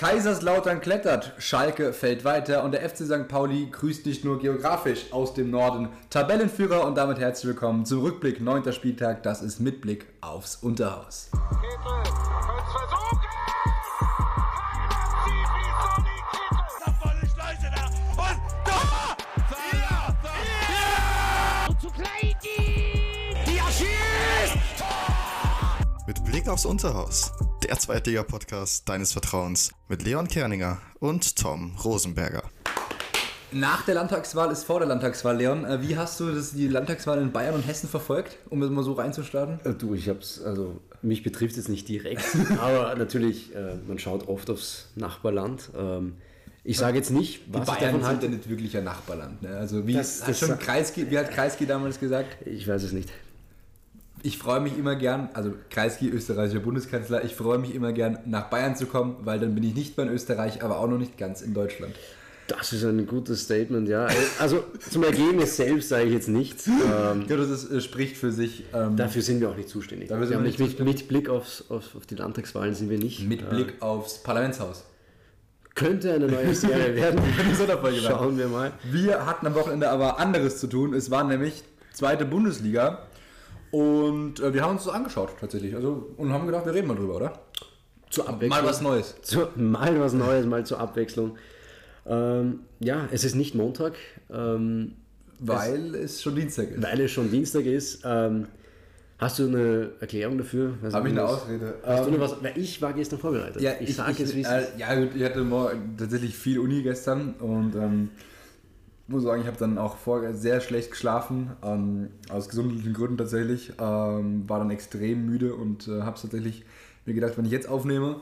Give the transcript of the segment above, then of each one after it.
Kaiserslautern klettert, Schalke fällt weiter und der FC St. Pauli grüßt nicht nur geografisch aus dem Norden. Tabellenführer und damit herzlich willkommen zum Rückblick 9. Spieltag. Das ist mit Blick aufs Unterhaus. Mit Blick aufs Unterhaus der Zweitliga-Podcast deines Vertrauens mit Leon Kerninger und Tom Rosenberger. Nach der Landtagswahl ist vor der Landtagswahl, Leon. Äh, wie hast du das, die Landtagswahl in Bayern und Hessen verfolgt, um es mal so reinzustarten? Äh, du, ich hab's, also mich betrifft es nicht direkt, aber natürlich, äh, man schaut oft aufs Nachbarland. Ähm, ich sage jetzt nicht, was die Bayern sind ja nicht wirklich ein Nachbarland. Ne? Also wie, das, das schon Kreisky, wie hat Kreisky damals gesagt? Ich weiß es nicht ich freue mich immer gern, also Kreisky, österreichischer Bundeskanzler, ich freue mich immer gern nach Bayern zu kommen, weil dann bin ich nicht mehr in Österreich, aber auch noch nicht ganz in Deutschland. Das ist ein gutes Statement, ja. Also zum Ergebnis selbst sage ich jetzt nichts. Ähm, ja, das ist, äh, spricht für sich. Ähm, dafür sind wir auch nicht zuständig. Dafür sind wir nicht mit, mit, Blick aufs, auf, auf, die Landtagswahlen sind wir nicht. Mit äh, Blick aufs Parlamentshaus. Könnte eine neue Serie werden. Schauen wir mal. Wir hatten am Wochenende aber anderes zu tun. Es war nämlich zweite Bundesliga. Und äh, wir haben uns das angeschaut tatsächlich. Also, und haben gedacht, wir reden mal drüber, oder? Zur Abwechslung. Mal was Neues. Zu, mal was Neues, mal zur Abwechslung. Ähm, ja, es ist nicht Montag. Ähm, weil es, es, schon Dienstag ist. Weil es schon Dienstag ist. Ähm, hast du eine Erklärung dafür? Habe ich eine Ausrede? Hast du noch was? Weil ich war gestern vorbereitet. Ja, ich, ich sage es, wie äh, Ja, gut, ich hatte morgen tatsächlich viel Uni gestern und ähm, muss sagen, ich habe dann auch vorher sehr schlecht geschlafen, ähm, aus gesundheitlichen Gründen tatsächlich. Ähm, war dann extrem müde und äh, habe tatsächlich mir gedacht, wenn ich jetzt aufnehme,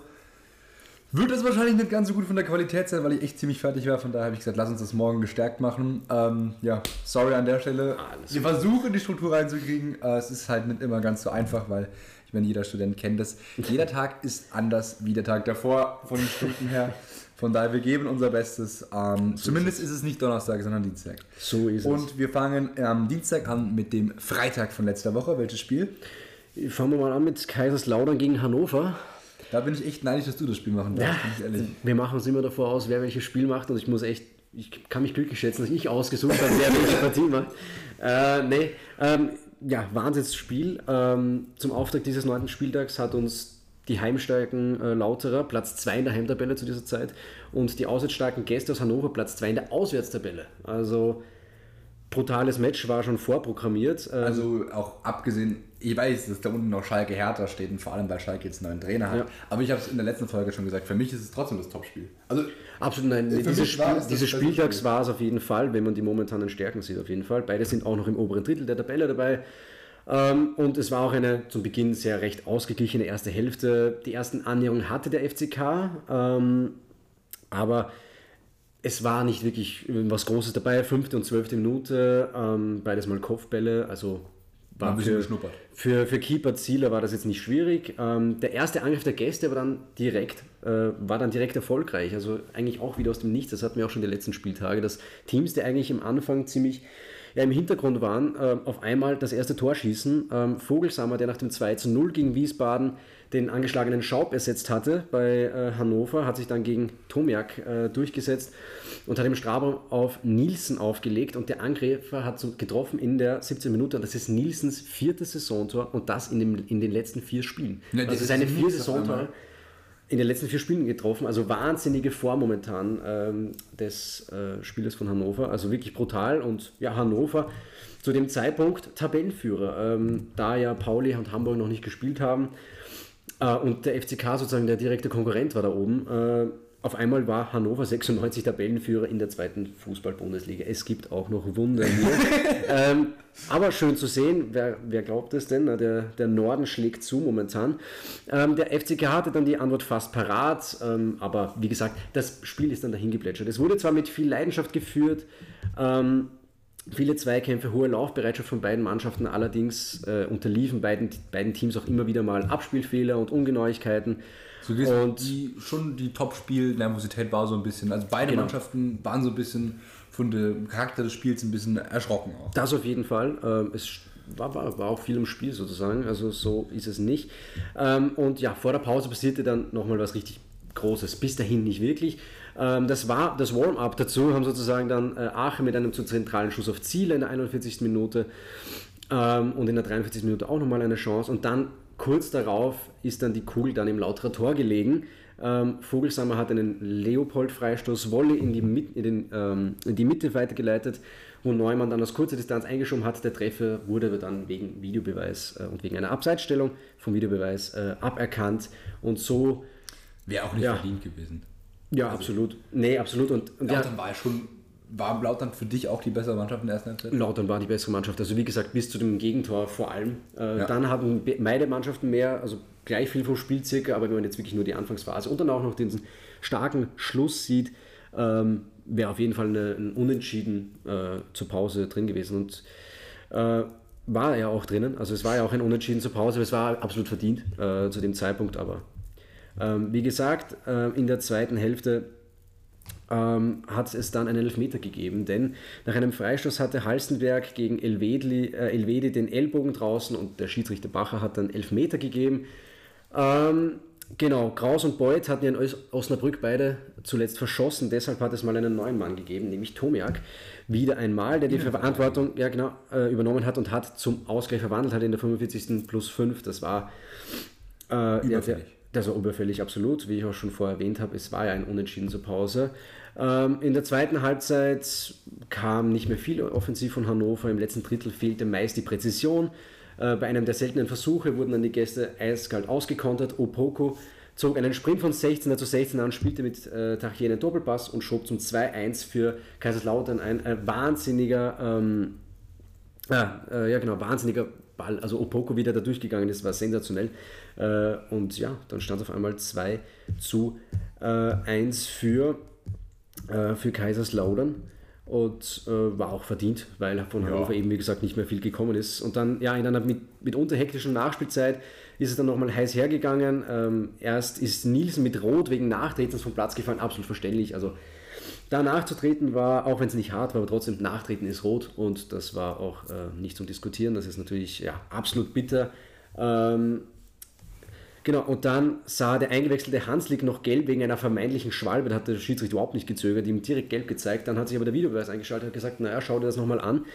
wird es wahrscheinlich nicht ganz so gut von der Qualität sein, weil ich echt ziemlich fertig war. Von daher habe ich gesagt, lass uns das morgen gestärkt machen. Ähm, ja, sorry an der Stelle. Alles wir versuchen die Struktur reinzukriegen. Äh, es ist halt nicht immer ganz so einfach, weil ich meine, jeder Student kennt das. Jeder Tag ist anders wie der Tag davor von den Stunden her. Von daher, wir geben unser Bestes. Ähm, so zumindest ist es. ist es nicht Donnerstag, sondern Dienstag. So ist Und es. Und wir fangen am Dienstag an mit dem Freitag von letzter Woche. Welches Spiel? Fangen wir mal an mit Kaiserslautern gegen Hannover. Da bin ich echt neidisch, dass du das Spiel machen darfst, ja, Wir machen uns immer davor aus, wer welches Spiel macht und ich muss echt, ich kann mich glücklich schätzen, dass ich ausgesucht habe, wer welche Partie macht. Äh, nee, ähm, ja, Wahnsinnsspiel. Ähm, zum Auftakt dieses neunten Spieltags hat uns die heimstarken äh, Lauterer, Platz 2 in der Heimtabelle zu dieser Zeit, und die auswärtsstarken Gäste aus Hannover, Platz 2 in der Auswärtstabelle. Also brutales Match war schon vorprogrammiert. Ähm, also auch abgesehen, ich weiß, dass da unten noch Schalke härter steht und vor allem, weil Schalke jetzt einen neuen Trainer hat. Ja. Aber ich habe es in der letzten Folge schon gesagt, für mich ist es trotzdem das Topspiel. Also Absolut nein, dieses, Spiel, dieses Spieltags war es auf jeden Fall, wenn man die momentanen Stärken sieht, auf jeden Fall. Beide sind auch noch im oberen Drittel der Tabelle dabei. Ähm, und es war auch eine zum Beginn sehr recht ausgeglichene erste Hälfte. Die ersten Annäherungen hatte der FCK, ähm, aber es war nicht wirklich was Großes dabei. Fünfte und zwölfte Minute, ähm, beides mal Kopfbälle, also war für, für, für Keeper-Zieler war das jetzt nicht schwierig. Ähm, der erste Angriff der Gäste war dann direkt, äh, war dann direkt erfolgreich. Also eigentlich auch wieder aus dem Nichts. Das hatten wir auch schon die letzten Spieltage, dass Teams, die eigentlich am Anfang ziemlich ja, im Hintergrund waren, äh, auf einmal das erste Tor schießen. Ähm, Vogelsammer, der nach dem 2 zu 0 gegen Wiesbaden den angeschlagenen Schaub ersetzt hatte bei äh, Hannover, hat sich dann gegen Tomiak äh, durchgesetzt und hat im Strafraum auf Nielsen aufgelegt und der Angreifer hat so getroffen in der 17 Minute und das ist Nielsens viertes Saisontor und das in, dem, in den letzten vier Spielen. Ja, das, das ist seine vier Saisontore in den letzten vier Spielen getroffen. Also wahnsinnige Form momentan ähm, des äh, Spielers von Hannover. Also wirklich brutal. Und ja, Hannover zu dem Zeitpunkt Tabellenführer. Ähm, da ja Pauli und Hamburg noch nicht gespielt haben äh, und der FCK sozusagen der direkte Konkurrent war da oben. Äh, auf einmal war Hannover 96 Tabellenführer in der zweiten Fußball-Bundesliga. Es gibt auch noch Wunder hier. ähm, aber schön zu sehen, wer, wer glaubt es denn? Der, der Norden schlägt zu momentan. Ähm, der FCK hatte dann die Antwort fast parat, ähm, aber wie gesagt, das Spiel ist dann dahin geplätschert. Es wurde zwar mit viel Leidenschaft geführt, ähm, Viele Zweikämpfe, hohe Laufbereitschaft von beiden Mannschaften, allerdings äh, unterliefen beiden, beiden Teams auch immer wieder mal Abspielfehler und Ungenauigkeiten. So und die, schon die Top-Spiel-Nervosität war so ein bisschen. Also beide genau. Mannschaften waren so ein bisschen von dem Charakter des Spiels ein bisschen erschrocken auch. Das auf jeden Fall. Ähm, es war, war, war auch viel im Spiel sozusagen, also so ist es nicht. Ähm, und ja, vor der Pause passierte dann nochmal was richtig Großes. Bis dahin nicht wirklich. Ähm, das war das Warm-up dazu, haben sozusagen dann äh, Aachen mit einem zu zentralen Schuss auf Ziel in der 41. Minute und in der 43. Minute auch nochmal eine Chance. Und dann kurz darauf ist dann die Kugel dann im Lauterer Tor gelegen. Ähm, Vogelsammer hat einen Leopold-Freistoß Wolle in die, in, den, ähm, in die Mitte weitergeleitet, wo Neumann dann aus kurzer Distanz eingeschoben hat. Der Treffer wurde aber dann wegen Videobeweis äh, und wegen einer Abseitsstellung vom Videobeweis äh, aberkannt. Und so. Wäre auch nicht ja, verdient gewesen. Ja, also, absolut. Nee, absolut. Und, und Lautern ja, war schon. War Lautern für dich auch die bessere Mannschaft in der ersten Halbzeit? Lautern war die bessere Mannschaft. Also wie gesagt, bis zu dem Gegentor vor allem. Äh, ja. Dann hatten beide Mannschaften mehr, also gleich viel vom Spiel circa, aber wenn man jetzt wirklich nur die Anfangsphase und dann auch noch diesen starken Schluss sieht, ähm, wäre auf jeden Fall eine, ein Unentschieden äh, zur Pause drin gewesen. Und äh, war ja auch drinnen. Also es war ja auch ein Unentschieden zur Pause, aber es war absolut verdient äh, zu dem Zeitpunkt. Aber ähm, wie gesagt, äh, in der zweiten Hälfte ähm, hat es dann einen Elfmeter gegeben, denn nach einem Freistoß hatte Halstenberg gegen Elvedi, äh, Elvedi den Ellbogen draußen und der Schiedsrichter Bacher hat dann Elfmeter gegeben. Ähm, genau, Kraus und Beuth hatten ja in Osnabrück beide zuletzt verschossen, deshalb hat es mal einen neuen Mann gegeben, nämlich Tomiak. Wieder einmal, der die Verantwortung ja, genau, äh, übernommen hat und hat zum Ausgleich verwandelt hat in der 45. plus 5. Das war äh, überfällig. Ja, das war überfällig, absolut. Wie ich auch schon vorher erwähnt habe, es war ja ein Unentschieden zur Pause. Ähm, in der zweiten Halbzeit kam nicht mehr viel offensiv von Hannover. Im letzten Drittel fehlte meist die Präzision. Äh, bei einem der seltenen Versuche wurden dann die Gäste eiskalt ausgekontert. Opoko zog einen Sprint von 16er zu 16 an, spielte mit äh, Tachier einen Doppelpass und schob zum 2-1 für Kaiserslautern ein äh, wahnsinniger, ähm, äh, ja genau, wahnsinniger Ball. Also Opoko wieder da durchgegangen ist, war sensationell. Äh, und ja, dann stand es auf einmal 2 zu 1 äh, für, äh, für Kaiserslautern und äh, war auch verdient, weil von Hannover ja. eben, wie gesagt, nicht mehr viel gekommen ist. Und dann, ja, in einer mit, mitunter hektischen Nachspielzeit ist es dann nochmal heiß hergegangen. Ähm, erst ist Nielsen mit Rot wegen Nachtretens vom Platz gefallen, absolut verständlich. Also da nachzutreten war, auch wenn es nicht hart war, aber trotzdem Nachtreten ist rot und das war auch äh, nicht zum Diskutieren. Das ist natürlich ja, absolut bitter. Ähm, Genau, und dann sah der eingewechselte Hanslik noch gelb wegen einer vermeintlichen Schwalbe. Da hat der Schiedsrichter überhaupt nicht gezögert, ihm direkt gelb gezeigt. Dann hat sich aber der Videobeweis eingeschaltet und gesagt, naja, schau dir das nochmal an.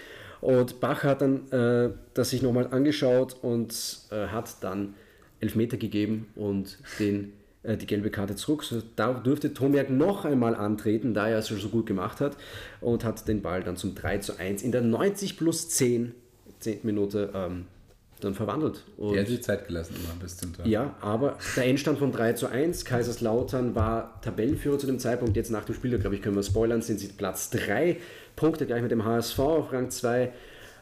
Und Bach hat dann äh, das sich nochmal angeschaut und äh, hat dann Elfmeter gegeben und den, äh, die gelbe Karte zurück. So, da durfte Tomiak noch einmal antreten, da er es schon so gut gemacht hat und hat den Ball dann zum 3 zu 1 in der 90 plus 10, 10. Minute ähm, dann verwandelt. Und er hat sich Zeit gelassen immer bis zum Tor. Ja, aber der Endstand von 3 zu 1, Kaiserslautern war Tabellenführer zu dem Zeitpunkt, jetzt nach dem Spiel, glaube ich, können wir spoilern, sind sie Platz 3, Punkte gleich mit dem HSV auf Rang 2.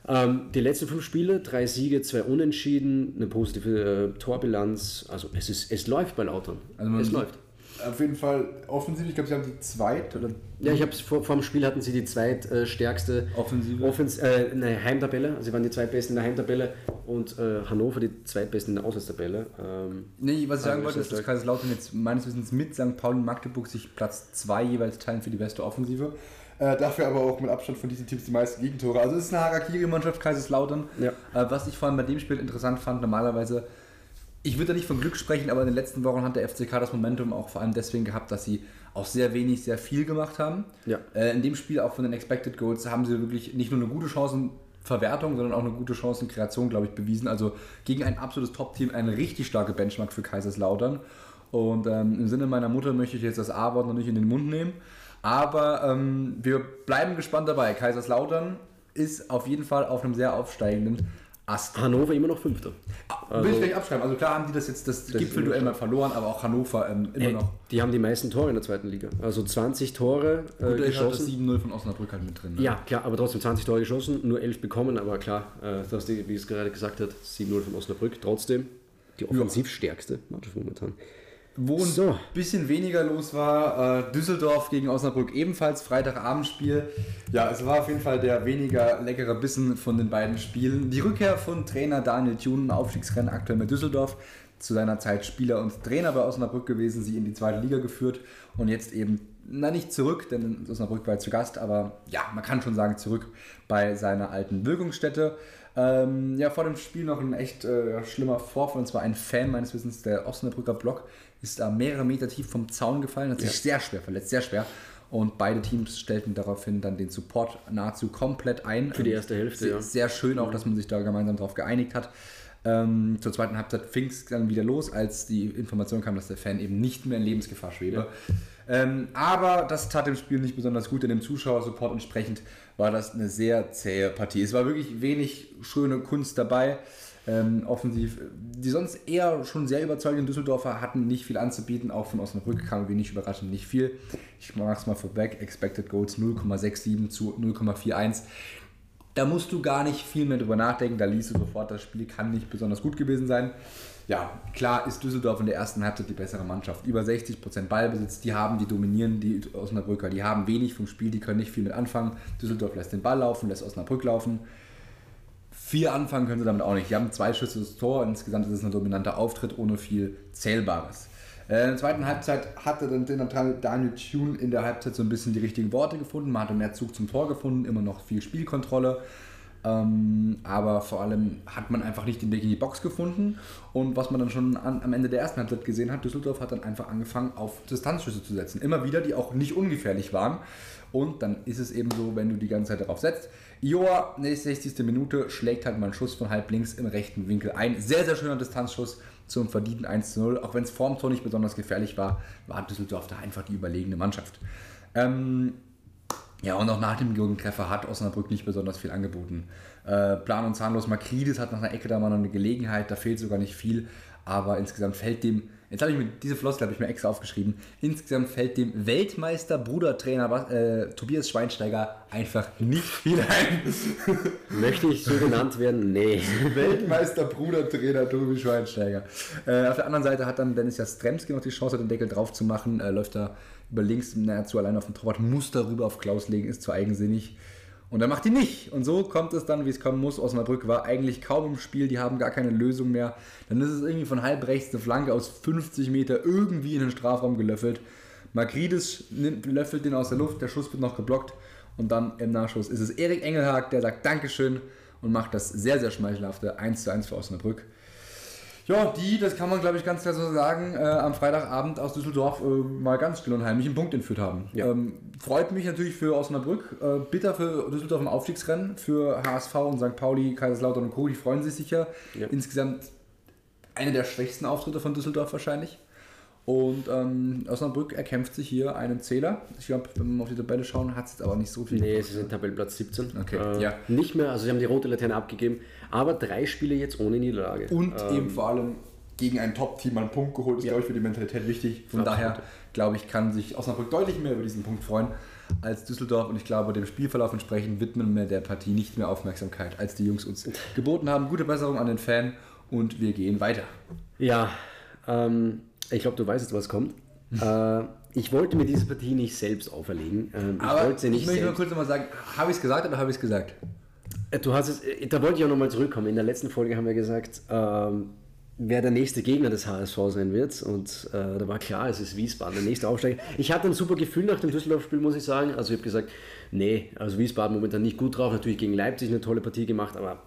Ähm, die letzten fünf Spiele, drei Siege, zwei Unentschieden, eine positive äh, Torbilanz. Also es, ist, es läuft bei Lautern. Also es läuft auf jeden Fall offensiv. Ich glaube, sie haben die zweit oder. Ja, ich habe vor, vor dem Spiel hatten sie die zweitstärkste äh, Offensive. Offens äh, eine Heimtabelle. Also sie waren die zweitbesten in der Heimtabelle und äh, Hannover die zweitbesten in der Auswärtstabelle. Ähm, nee, was ich sagen wollte, ist, dass Kaiserslautern jetzt meines Wissens mit St. Pauli und Magdeburg sich Platz 2 jeweils teilen für die beste Offensive. Äh, dafür aber auch mit Abstand von diesen Teams die meisten Gegentore. Also es ist eine Harakiri-Mannschaft, Kaiserslautern. Ja. Äh, was ich vor allem bei dem Spiel interessant fand, normalerweise ich würde da nicht von Glück sprechen, aber in den letzten Wochen hat der FCK das Momentum auch vor allem deswegen gehabt, dass sie auch sehr wenig, sehr viel gemacht haben. Ja. Äh, in dem Spiel auch von den Expected Goals haben sie wirklich nicht nur eine gute Chancenverwertung, sondern auch eine gute Chancenkreation, glaube ich, bewiesen. Also gegen ein absolutes Top-Team eine richtig starke Benchmark für Kaiserslautern. Und ähm, im Sinne meiner Mutter möchte ich jetzt das A-Wort noch nicht in den Mund nehmen. Aber ähm, wir bleiben gespannt dabei. Kaiserslautern ist auf jeden Fall auf einem sehr aufsteigenden Ast. Hannover immer noch Fünfter. Also, Will ich gleich abschreiben. Also klar haben die das jetzt das, das Gipfelduell mal verloren, aber auch Hannover ähm, immer ey, noch. Die haben die meisten Tore in der zweiten Liga. Also 20 Tore äh, Gut, geschossen. 7-0 von Osnabrück halt mit drin. Ne? Ja, klar, aber trotzdem 20 Tore geschossen, nur 11 bekommen, aber klar, äh, du hast, wie es gerade gesagt hat, 7-0 von Osnabrück. Trotzdem die offensivstärkste Mannschaft momentan. Wo ein so. bisschen weniger los war, äh, Düsseldorf gegen Osnabrück ebenfalls, Freitagabendspiel. Ja, es war auf jeden Fall der weniger leckere Bissen von den beiden Spielen. Die Rückkehr von Trainer Daniel Thun, Aufstiegsrennen aktuell mit Düsseldorf, zu seiner Zeit Spieler und Trainer bei Osnabrück gewesen, sie in die zweite Liga geführt und jetzt eben, na nicht zurück, denn Osnabrück war zu Gast, aber ja, man kann schon sagen zurück bei seiner alten Wirkungsstätte. Ähm, ja, vor dem Spiel noch ein echt äh, schlimmer Vorfall, und zwar ein Fan meines Wissens, der Osnabrücker Block, ist da mehrere Meter tief vom Zaun gefallen, hat sich sehr schwer verletzt, sehr schwer. Und beide Teams stellten daraufhin dann den Support nahezu komplett ein. Für die erste Hälfte, sehr, ja. Sehr schön auch, dass man sich da gemeinsam darauf geeinigt hat. Ähm, zur zweiten Halbzeit fing es dann wieder los, als die Information kam, dass der Fan eben nicht mehr in Lebensgefahr schwebe. Ähm, aber das tat dem Spiel nicht besonders gut, denn dem Zuschauersupport entsprechend war das eine sehr zähe Partie. Es war wirklich wenig schöne Kunst dabei. Ähm, offensiv, die sonst eher schon sehr überzeugenden Düsseldorfer hatten nicht viel anzubieten, auch von Osnabrück kam wenig überraschend nicht viel. Ich mache es mal vorweg, Expected Goals 0,67 zu 0,41 da musst du gar nicht viel mehr drüber nachdenken. Da liest du sofort, das Spiel kann nicht besonders gut gewesen sein. Ja, klar ist Düsseldorf in der ersten Halbzeit die bessere Mannschaft. Über 60% Ballbesitz, die haben, die dominieren die Osnabrücker, die haben wenig vom Spiel, die können nicht viel mit anfangen. Düsseldorf lässt den Ball laufen, lässt Osnabrück laufen. Viel anfangen können sie damit auch nicht. Die haben zwei Schüsse ins Tor, insgesamt ist es ein dominanter Auftritt ohne viel Zählbares. Äh, in der zweiten Halbzeit hatte dann Daniel Thune in der Halbzeit so ein bisschen die richtigen Worte gefunden. Man hatte mehr Zug zum Tor gefunden, immer noch viel Spielkontrolle. Ähm, aber vor allem hat man einfach nicht den Weg in die Box gefunden. Und was man dann schon am Ende der ersten Halbzeit gesehen hat, Düsseldorf hat dann einfach angefangen, auf Distanzschüsse zu setzen. Immer wieder, die auch nicht ungefährlich waren. Und dann ist es eben so, wenn du die ganze Zeit darauf setzt. Joa, 60. Minute, schlägt halt mal einen Schuss von halb links im rechten Winkel ein. Sehr, sehr schöner Distanzschuss zum verdienten 1 0. Auch wenn es vorm Tor nicht besonders gefährlich war, war Düsseldorf da einfach die überlegene Mannschaft. Ähm, ja, und auch nach dem Gegentreffer hat Osnabrück nicht besonders viel angeboten. Äh, plan und zahnlos Makridis hat nach einer Ecke da mal noch eine Gelegenheit, da fehlt sogar nicht viel, aber insgesamt fällt dem, jetzt habe ich mir diese Floskel habe ich mir extra aufgeschrieben, insgesamt fällt dem Weltmeister Brudertrainer äh, Tobias Schweinsteiger einfach nicht viel ein. Möchte ich so genannt werden? Nee. Weltmeister Brudertrainer Tobi Schweinsteiger. Äh, auf der anderen Seite hat dann Dennis Jastremski noch die Chance, den Deckel drauf zu machen, äh, läuft da über links nahezu allein auf den Torwart, muss darüber auf Klaus legen, ist zu eigensinnig. Und er macht ihn nicht. Und so kommt es dann, wie es kommen muss. Osnabrück war eigentlich kaum im Spiel, die haben gar keine Lösung mehr. Dann ist es irgendwie von halb rechts eine Flanke aus 50 Meter irgendwie in den Strafraum gelöffelt. Magridis nimmt, löffelt den aus der Luft, der Schuss wird noch geblockt. Und dann im Nachschuss ist es Erik Engelhag, der sagt Dankeschön und macht das sehr, sehr schmeichelhafte 1 zu 1 für Osnabrück. Ja, die, das kann man glaube ich ganz klar so sagen, äh, am Freitagabend aus Düsseldorf äh, mal ganz still und heimlich einen Punkt entführt haben. Ja. Ähm, freut mich natürlich für Osnabrück, äh, bitter für Düsseldorf im Aufstiegsrennen, für HSV und St. Pauli, Kaiserslautern und Co., die freuen sich sicher. Ja. Insgesamt eine der schwächsten Auftritte von Düsseldorf wahrscheinlich. Und ähm, Osnabrück erkämpft sich hier einen Zähler. Ich glaube, wenn wir auf die Tabelle schauen, hat es jetzt aber nicht so viel. Nee, sie sind Tabellenplatz 17. Okay, äh, ja. Nicht mehr, also sie haben die rote Laterne abgegeben, aber drei Spiele jetzt ohne Niederlage. Und ähm, eben vor allem gegen ein Top-Team einen Punkt geholt, ist, ja. glaube ich, für die Mentalität wichtig. Von Absolut. daher, glaube ich, kann sich Osnabrück deutlich mehr über diesen Punkt freuen als Düsseldorf. Und ich glaube, dem Spielverlauf entsprechend widmen wir der Partie nicht mehr Aufmerksamkeit, als die Jungs uns geboten haben. Gute Besserung an den Fan und wir gehen weiter. Ja, ähm, ich glaube, du weißt jetzt, was kommt. äh, ich wollte mir diese Partie nicht selbst auferlegen. Ähm, ich Aber wollte nicht ich möchte nur kurz nochmal sagen, habe ich es gesagt oder habe ich es gesagt? Äh, du hast es, äh, da wollte ich auch nochmal zurückkommen. In der letzten Folge haben wir gesagt, ähm, wer der nächste Gegner des HSV sein wird. Und äh, da war klar, es ist Wiesbaden, der nächste Aufsteiger. Ich hatte ein super Gefühl nach dem Düsseldorf-Spiel, muss ich sagen. Also ich habe gesagt, nee, also Wiesbaden momentan nicht gut drauf. Natürlich gegen Leipzig eine tolle Partie gemacht, aber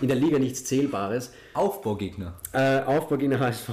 in der Liga nichts Zählbares. Aufbaugegner. Äh, Aufbaugegner HSV.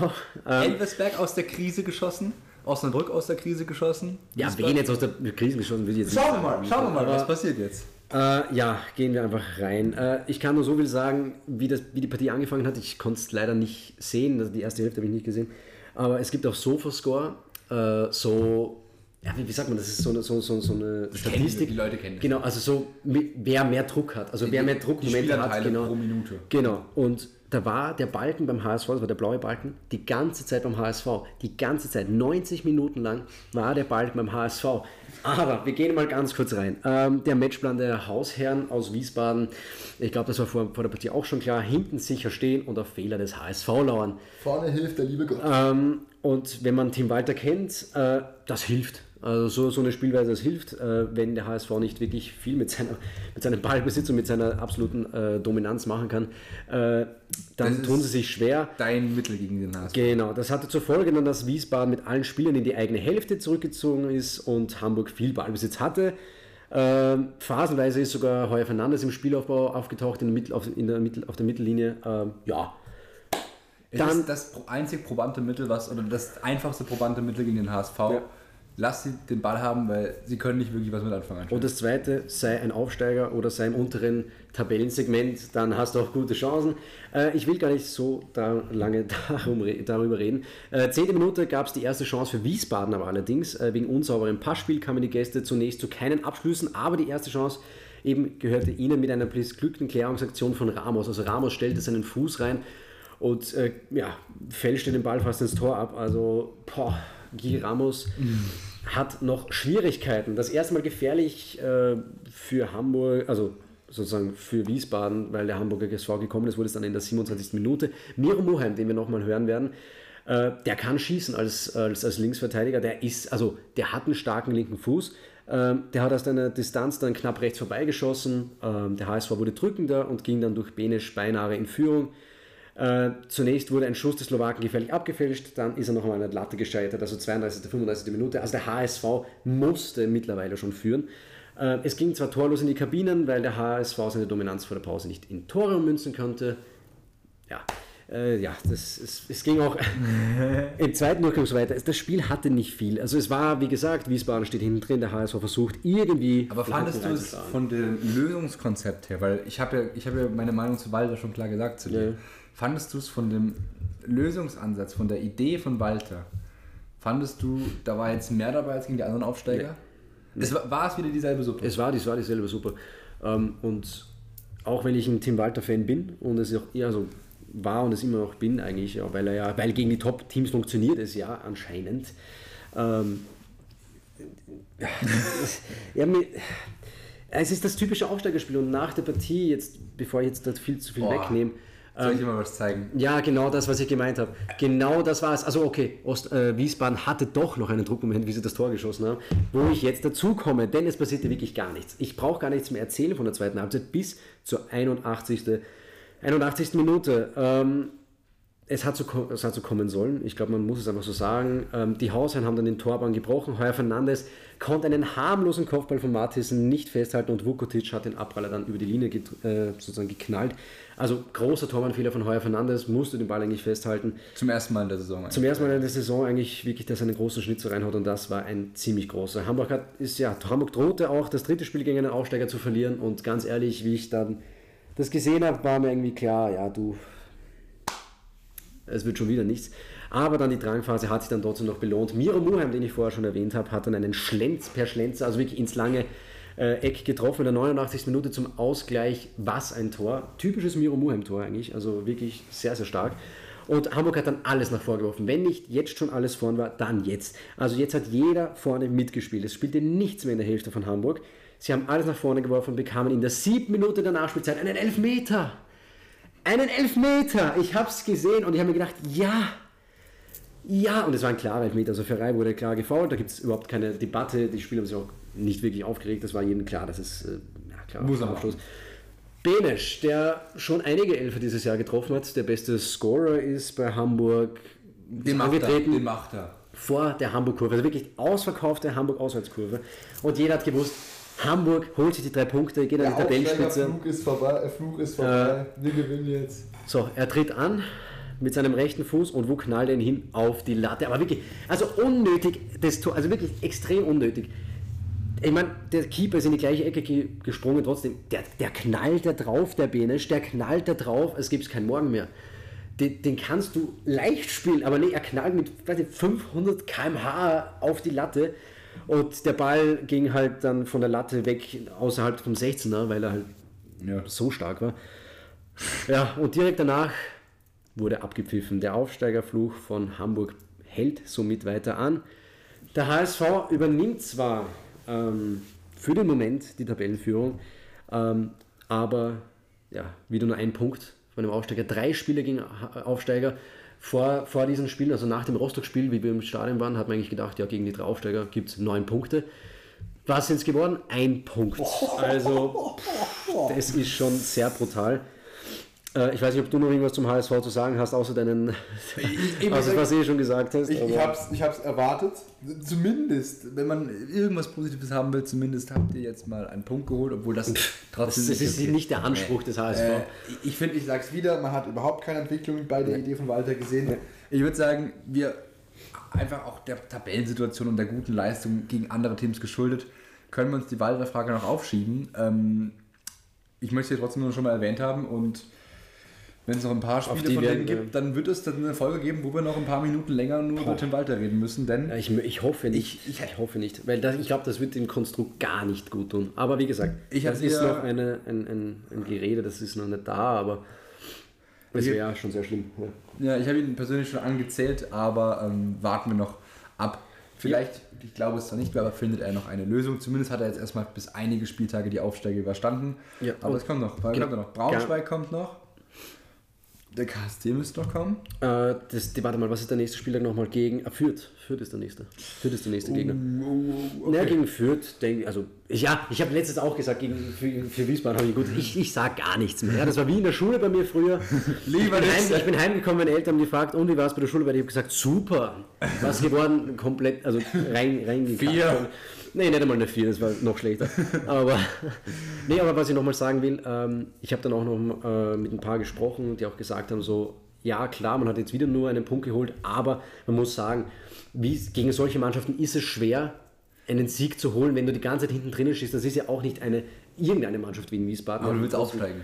Ähm, Elversberg aus der Krise geschossen. Osnabrück aus der Krise geschossen. Ja, wen jetzt aus der Krise geschossen Schauen wir mal, schauen wir mal, was passiert jetzt. Äh, ja, gehen wir einfach rein. Äh, ich kann nur so viel sagen, wie, das, wie die Partie angefangen hat. Ich konnte es leider nicht sehen, also die erste Hälfte habe ich nicht gesehen. Aber es gibt auch Sofascore, äh, so, ja, wie, wie, sagt man, das ist so eine, so, so, so eine Statistik. Die Leute kennen Genau, also so, wer mehr Druck hat, also wer mehr Druckmomente hat. Genau, pro Minute. Genau, und da war der Balken beim HSV, das war der blaue Balken, die ganze Zeit beim HSV. Die ganze Zeit, 90 Minuten lang war der Balken beim HSV. Aber wir gehen mal ganz kurz rein. Ähm, der Matchplan der Hausherren aus Wiesbaden, ich glaube, das war vor, vor, der Partie auch schon klar, hinten sicher stehen und auf Fehler des HSV lauern. Vorne hilft der liebe Gott. Ähm, und wenn man Tim Walter kennt, äh, das hilft. Also so, so eine Spielweise, das hilft, äh, wenn der HSV nicht wirklich viel mit, seiner, mit seinem Ballbesitz und mit seiner absoluten äh, Dominanz machen kann, äh, dann tun sie sich schwer. Dein Mittel gegen den HSV. Genau, das hatte zur Folge dann, dass Wiesbaden mit allen Spielern in die eigene Hälfte zurückgezogen ist und Hamburg viel Ballbesitz hatte. Ähm, phasenweise ist sogar Heuer Fernandes im Spielaufbau aufgetaucht in der Mittel, auf, in der Mittel, auf der Mittellinie. Ähm, ja, Es dann, ist das einzig probante Mittel, was, oder das einfachste probante Mittel gegen den HSV. Ja lass sie den Ball haben, weil sie können nicht wirklich was mit anfangen. Und das zweite, sei ein Aufsteiger oder sei im unteren Tabellensegment, dann hast du auch gute Chancen. Äh, ich will gar nicht so lange darüber reden. Äh, zehnte Minute gab es die erste Chance für Wiesbaden, aber allerdings äh, wegen unsauberem Passspiel kamen die Gäste zunächst zu keinen Abschlüssen, aber die erste Chance eben gehörte ihnen mit einer glücklichen Klärungsaktion von Ramos. Also Ramos stellte seinen Fuß rein und äh, ja, fälschte den Ball fast ins Tor ab. Also, boah, Guy Ramos hat noch Schwierigkeiten. Das erste Mal gefährlich äh, für Hamburg, also sozusagen für Wiesbaden, weil der Hamburger SV gekommen ist, wurde es dann in der 27. Minute. Miro Moheim, den wir nochmal hören werden, äh, der kann schießen als, als, als Linksverteidiger. Der ist, also der hat einen starken linken Fuß. Ähm, der hat aus einer Distanz dann knapp rechts vorbeigeschossen. Ähm, der HSV wurde drückender und ging dann durch Benesch beinahe in Führung. Äh, zunächst wurde ein Schuss des Slowaken gefährlich abgefälscht, dann ist er nochmal an der Latte gescheitert, also 32. 35. Minute. Also der HSV musste mittlerweile schon führen. Äh, es ging zwar torlos in die Kabinen, weil der HSV seine Dominanz vor der Pause nicht in Tore ummünzen konnte. Ja, äh, ja, das, es, es ging auch im zweiten Durchgang so weiter. Das Spiel hatte nicht viel. Also es war, wie gesagt, Wiesbaden steht hinten drin, der HSV versucht irgendwie... Aber fandest du es von dem Lösungskonzept her, weil ich habe ja, hab ja meine Meinung zu Walter schon klar gesagt zu dir. Ja. Fandest du es von dem Lösungsansatz, von der Idee von Walter, fandest du, da war jetzt mehr dabei als gegen die anderen Aufsteiger? Nee. Es war, war, es wieder dieselbe Suppe? Es war, es war dieselbe Suppe. Ähm, und auch wenn ich ein Tim Walter-Fan bin und es auch eher so war und es immer noch bin eigentlich, weil er ja, weil gegen die Top-Teams funktioniert es ja anscheinend. Ähm, ja, es ist das typische Aufsteigerspiel und nach der Partie, jetzt, bevor ich jetzt da viel zu viel Boah. wegnehme, soll ich dir mal was zeigen? Ja, genau das, was ich gemeint habe. Genau das war es. Also okay, Ost, äh, Wiesbaden hatte doch noch einen Druckmoment, wie sie das Tor geschossen haben, wo ich jetzt dazu komme, denn es passierte wirklich gar nichts. Ich brauche gar nichts mehr erzählen von der zweiten Halbzeit bis zur 81. 81. Minute. Ähm, es hat, so, es hat so kommen sollen. Ich glaube, man muss es einfach so sagen. Ähm, die Hausherren haben dann den Torbahn gebrochen. Heuer Fernandes konnte einen harmlosen Kopfball von Martissen nicht festhalten und Vukotic hat den Abpraller dann über die Linie äh, sozusagen geknallt. Also großer Tormannfehler von Heuer Fernandes, musste den Ball eigentlich festhalten. Zum ersten Mal in der Saison. Eigentlich. Zum ersten Mal in der Saison eigentlich wirklich, dass er einen großen Schnitzer reinhaut und das war ein ziemlich großer. Hamburg hat, ist ja, Hamburg drohte auch das dritte Spiel gegen einen Aufsteiger zu verlieren und ganz ehrlich, wie ich dann das gesehen habe, war mir irgendwie klar, ja du, es wird schon wieder nichts. Aber dann die Drangphase hat sich dann trotzdem noch belohnt. Miro Muheim, den ich vorher schon erwähnt habe, hat dann einen Schlenz per Schlenzer, also wirklich ins lange äh, Eck getroffen in der 89. Minute zum Ausgleich. Was ein Tor. Typisches Miro Muheim-Tor eigentlich, also wirklich sehr, sehr stark. Und Hamburg hat dann alles nach vorne geworfen. Wenn nicht jetzt schon alles vorn war, dann jetzt. Also jetzt hat jeder vorne mitgespielt. Es spielte nichts mehr in der Hälfte von Hamburg. Sie haben alles nach vorne geworfen und bekamen in der siebten Minute der Nachspielzeit einen Elfmeter. Einen Elfmeter! Ich habe es gesehen und ich habe mir gedacht, ja, ja, und es war ein klarer Elfmeter. Also Ferrei wurde klar gefault, da gibt es überhaupt keine Debatte. Die Spieler haben sich auch nicht wirklich aufgeregt, das war jedem klar, das ist äh, ja, klar. Muss Abschluss. Benesch, der schon einige Elfer dieses Jahr getroffen hat, der beste Scorer ist bei Hamburg. Den macht, er, den macht er. Vor der Hamburg-Kurve, also wirklich ausverkaufte Hamburg-Auswärtskurve. Und jeder hat gewusst, Hamburg holt sich die drei Punkte, geht an die Tabellenspitze. Flug ist vorbei, Flug ist vorbei, äh, wir gewinnen jetzt. So, er tritt an mit seinem rechten Fuß und wo knallt er ihn hin? Auf die Latte. Aber wirklich, also unnötig, das Tor, also wirklich extrem unnötig. Ich meine, der Keeper ist in die gleiche Ecke gesprungen, trotzdem, der, der knallt da drauf, der Benisch, der knallt da drauf, es gibt keinen Morgen mehr. Den, den, kannst du leicht spielen, aber nee, er knallt mit weiß nicht, 500 km/h auf die Latte und der Ball ging halt dann von der Latte weg außerhalb vom 16er, weil er halt ja. so stark war. Ja, und direkt danach wurde abgepfiffen. Der Aufsteigerfluch von Hamburg hält somit weiter an. Der HSV übernimmt zwar ähm, für den Moment die Tabellenführung, ähm, aber ja, wieder nur ein Punkt von dem Aufsteiger. Drei Spiele gegen Aufsteiger vor, vor diesem Spiel, also nach dem Rostock-Spiel, wie wir im Stadion waren, hat man eigentlich gedacht, ja, gegen die drei Aufsteiger gibt es neun Punkte. Was sind es geworden? Ein Punkt. Also, das ist schon sehr brutal. Äh, ich weiß nicht, ob du noch irgendwas zum HSV zu sagen hast, außer deinen, ich, außer was du eh schon gesagt hast. Ich, ich habe es erwartet. Zumindest, wenn man irgendwas Positives haben will, zumindest habt ihr jetzt mal einen Punkt geholt, obwohl das trotzdem das, das ist okay. nicht der Anspruch des HSV. Äh, ich finde, ich sage es wieder, man hat überhaupt keine Entwicklung bei der Idee von Walter gesehen. Ich würde sagen, wir einfach auch der Tabellensituation und der guten Leistung gegen andere Teams geschuldet, können wir uns die Walter-Frage noch aufschieben. Ähm, ich möchte sie trotzdem nur schon mal erwähnt haben und wenn es noch ein paar Spiele von denen gibt, dann wird es dann eine Folge geben, wo wir noch ein paar Minuten länger nur über Tim Walter reden müssen. Denn ich, ich hoffe nicht. Ich, ich, hoffe nicht. Weil das, ich glaube, das wird dem Konstrukt gar nicht gut tun. Aber wie gesagt, ich das ist noch eine, ein, ein, ein Gerede, das ist noch nicht da, aber es wäre schon sehr schlimm. Ja, ja ich habe ihn persönlich schon angezählt, aber ähm, warten wir noch ab. Vielleicht, ja. ich glaube es zwar nicht mehr, aber findet er noch eine Lösung. Zumindest hat er jetzt erstmal bis einige Spieltage die Aufsteige überstanden. Ja. Aber es kommt noch. Genau. Kommt noch. Braunschweig ja. kommt noch. Der KSD müsste noch kommen. Äh, das, die, warte mal, was ist der nächste Spieltag nochmal gegen? Ah, Fürth. Fürth ist der nächste. Fürth ist der nächste Gegner. Uh, okay. Naja, gegen Fürth, denke also ja, ich habe letztes auch gesagt, gegen, für, für Wiesbaden habe ich gut. Ich, ich sage gar nichts mehr. Das war wie in der Schule bei mir früher. Lieber ich, bin heim, ich bin heimgekommen, meine Eltern haben gefragt, und wie war es bei der Schule? Weil ich habe gesagt, super. Was geworden, komplett, also rein, rein Vier. Nee, nicht einmal eine 4, das war noch schlechter. aber, nee, aber was ich nochmal sagen will, ähm, ich habe dann auch noch äh, mit ein paar gesprochen, die auch gesagt haben, so, ja klar, man hat jetzt wieder nur einen Punkt geholt, aber man muss sagen, wie, gegen solche Mannschaften ist es schwer, einen Sieg zu holen, wenn du die ganze Zeit hinten drinnen stehst. Das ist ja auch nicht eine irgendeine Mannschaft wie in Wiesbaden. Aber du willst aufsteigen.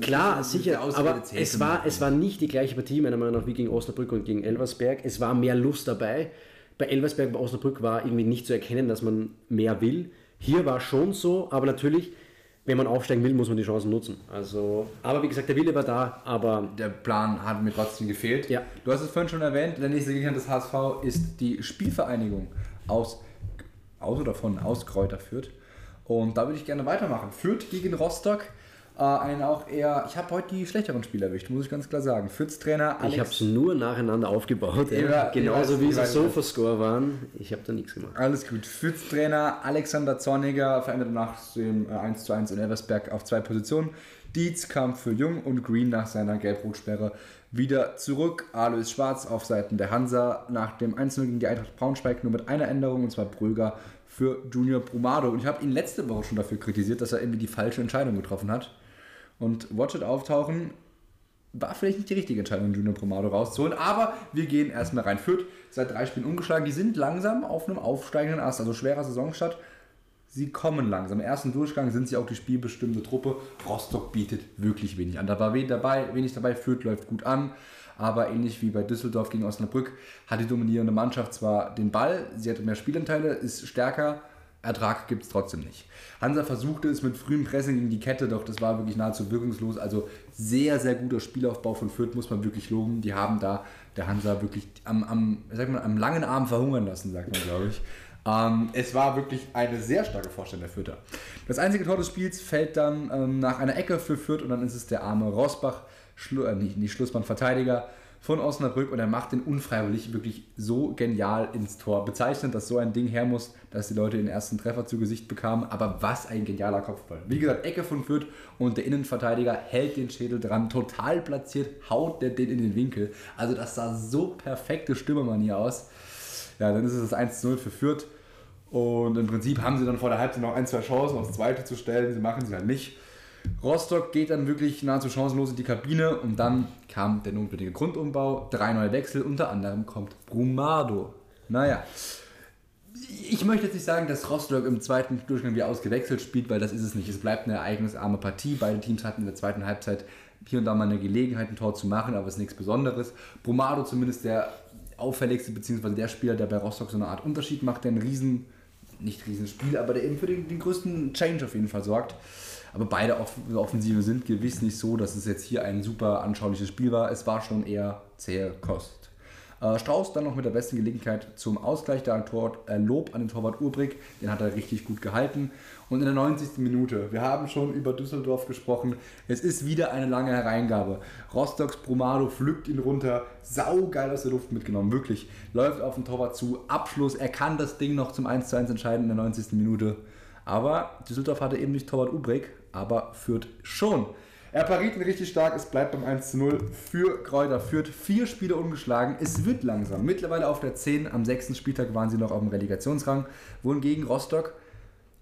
Klar, sicher, aber es war, es war nicht die gleiche Partie, meiner Meinung nach, wie gegen Osnabrück und gegen Elversberg. Es war mehr Lust dabei bei Elversberg, bei Osnabrück war irgendwie nicht zu erkennen, dass man mehr will. Hier war schon so, aber natürlich, wenn man aufsteigen will, muss man die Chancen nutzen. Also, aber wie gesagt, der Wille war da, aber. Der Plan hat mir trotzdem gefehlt. Ja. Du hast es vorhin schon erwähnt, der nächste Gegner des HSV ist die Spielvereinigung aus, aus oder von aus Kräuter Fürth. Und da würde ich gerne weitermachen. Fürth gegen Rostock. Äh, einen auch eher, ich habe heute die schlechteren Spieler erwischt, muss ich ganz klar sagen. Fürth-Trainer Alex. Ich habe es nur nacheinander aufgebaut, ja, genauso wie sie so Score waren. Ich habe da nichts gemacht. Alles gut. Fürth-Trainer Alexander Zorniger veränderte nach dem 1 zu 1 in Elversberg auf zwei Positionen. Dietz kam für Jung und Green nach seiner Gelb-Rot-Sperre wieder zurück. Alois Schwarz auf Seiten der Hansa nach dem 1 gegen die Eintracht Braunschweig nur mit einer Änderung und zwar Brüger für Junior Brumado. Und ich habe ihn letzte Woche schon dafür kritisiert, dass er irgendwie die falsche Entscheidung getroffen hat und Watch It auftauchen, war vielleicht nicht die richtige Entscheidung, Junior Promado rauszuholen, aber wir gehen erstmal rein. Fürth seit drei Spielen ungeschlagen, die sind langsam auf einem aufsteigenden Ast, also schwerer Saisonstart. Sie kommen langsam. Im ersten Durchgang sind sie auch die spielbestimmte Truppe. Rostock bietet wirklich wenig an. Da war wenig dabei, wenig dabei. Fürth läuft gut an, aber ähnlich wie bei Düsseldorf gegen Osnabrück hat die dominierende Mannschaft zwar den Ball, sie hat mehr Spielanteile, ist stärker, Ertrag gibt es trotzdem nicht. Hansa versuchte es mit frühem Pressing in die Kette, doch das war wirklich nahezu wirkungslos. Also sehr, sehr guter Spielaufbau von Fürth, muss man wirklich loben. Die haben da der Hansa wirklich am, am, sag mal, am langen Arm verhungern lassen, sagt man, glaube ich. Ähm, es war wirklich eine sehr starke Vorstellung der Fürther. Das einzige Tor des Spiels fällt dann ähm, nach einer Ecke für Fürth und dann ist es der arme Rosbach, Schlu äh, nicht, nicht Schlussmann-Verteidiger, von Osnabrück und er macht den unfreiwillig wirklich so genial ins Tor. Bezeichnet, dass so ein Ding her muss, dass die Leute den ersten Treffer zu Gesicht bekamen, aber was ein genialer Kopfball. Wie gesagt, Ecke von Fürth und der Innenverteidiger hält den Schädel dran, total platziert, haut der den in den Winkel. Also das sah so perfekte Stürmermanier aus. Ja, dann ist es das 1-0 für Fürth. Und im Prinzip haben sie dann vor der Halbzeit noch ein, zwei Chancen aufs Zweite zu stellen. Sie machen sie halt nicht. Rostock geht dann wirklich nahezu chancenlos in die Kabine und dann kam der notwendige Grundumbau, drei neue Wechsel, unter anderem kommt Brumado. Naja, ich möchte jetzt nicht sagen, dass Rostock im zweiten Durchgang wie ausgewechselt spielt, weil das ist es nicht. Es bleibt eine ereignisarme Partie. Beide Teams hatten in der zweiten Halbzeit hier und da mal eine Gelegenheit, ein Tor zu machen, aber es ist nichts Besonderes. Brumado zumindest der auffälligste, beziehungsweise der Spieler, der bei Rostock so eine Art Unterschied macht, der ein riesen, nicht riesen Spiel, aber der eben für den, den größten Change auf jeden Fall sorgt. Aber beide Offensive sind gewiss nicht so, dass es jetzt hier ein super anschauliches Spiel war. Es war schon eher zähe Kost. Äh, Strauß dann noch mit der besten Gelegenheit zum Ausgleich. Der Tor, äh, Lob an den Torwart Urbrig, den hat er richtig gut gehalten. Und in der 90. Minute, wir haben schon über Düsseldorf gesprochen, es ist wieder eine lange Hereingabe. Rostocks Brumado pflückt ihn runter, saugeil aus der Luft mitgenommen, wirklich. Läuft auf den Torwart zu, Abschluss, er kann das Ding noch zum 1:1 entscheiden in der 90. Minute. Aber Düsseldorf hatte eben nicht Torwart Ubrecht, aber führt schon. Er pariert ihn richtig stark, es bleibt beim 1 zu 0 für Kräuter Führt. Vier Spiele ungeschlagen, es wird langsam. Mittlerweile auf der 10, am sechsten Spieltag waren sie noch auf dem Relegationsrang, wohingegen Rostock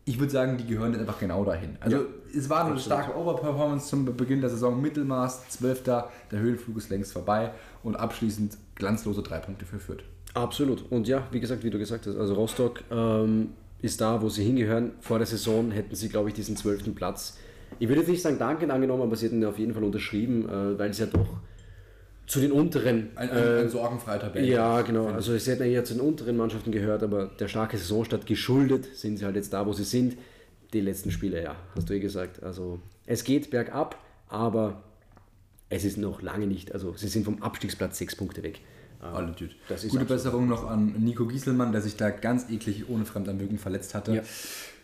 ich würde sagen, die gehören einfach genau dahin. Also ja, es war eine starke Overperformance zum Beginn der Saison, Mittelmaß, 12. Der Höhenflug ist längst vorbei und abschließend glanzlose drei Punkte für Fürth. Absolut. Und ja, wie gesagt, wie du gesagt hast, also Rostock ähm, ist da, wo sie hingehören. Vor der Saison hätten sie, glaube ich, diesen zwölften Platz. Ich würde jetzt nicht sagen dankend angenommen, aber sie hätten auf jeden Fall unterschrieben, äh, weil es ja doch zu den unteren. Ein, ein, ein äh, sorgenfreier Tabelle. Ja, genau. Also sie hätten ja zu den unteren Mannschaften gehört, aber der starke Saisonstart geschuldet sind sie halt jetzt da, wo sie sind. Die letzten Spiele, ja, hast du eh gesagt. Also es geht bergab, aber es ist noch lange nicht. Also sie sind vom Abstiegsplatz sechs Punkte weg. Alle ist Gute Besserung noch an Nico Gieselmann, der sich da ganz eklig ohne Fremdanwirkung verletzt hatte. Ja.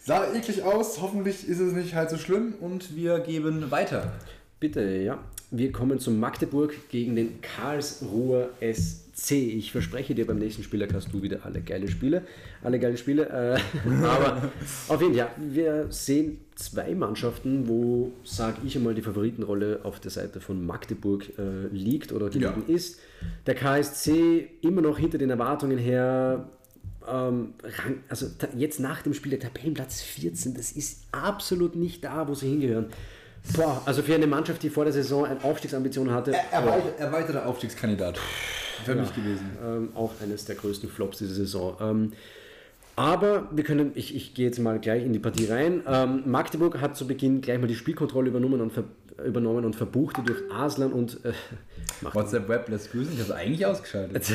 Sah eklig aus, hoffentlich ist es nicht halt so schlimm und wir geben weiter. Bitte, ja. Wir kommen zu Magdeburg gegen den Karlsruher SC. Ich verspreche dir, beim nächsten Spieltag hast du wieder alle geile Spiele. Alle geile Spiele. Äh, aber auf jeden Fall, ja, wir sehen zwei Mannschaften, wo, sage ich einmal, die Favoritenrolle auf der Seite von Magdeburg äh, liegt oder gelegen ja. ist. Der KSC immer noch hinter den Erwartungen her. Ähm, also jetzt nach dem Spiel der Tabellenplatz 14, das ist absolut nicht da, wo sie hingehören. Boah, also für eine Mannschaft, die vor der Saison eine Aufstiegsambition hatte. Er, erweiterter Aufstiegskandidat für ja, mich gewesen. Ähm, auch eines der größten Flops dieser Saison. Ähm, aber wir können, ich, ich gehe jetzt mal gleich in die Partie rein. Ähm, Magdeburg hat zu Beginn gleich mal die Spielkontrolle übernommen und, ver, übernommen und verbuchte durch Aslan und. Äh, WhatsApp Web lässt grüßen, ich habe es eigentlich ausgeschaltet.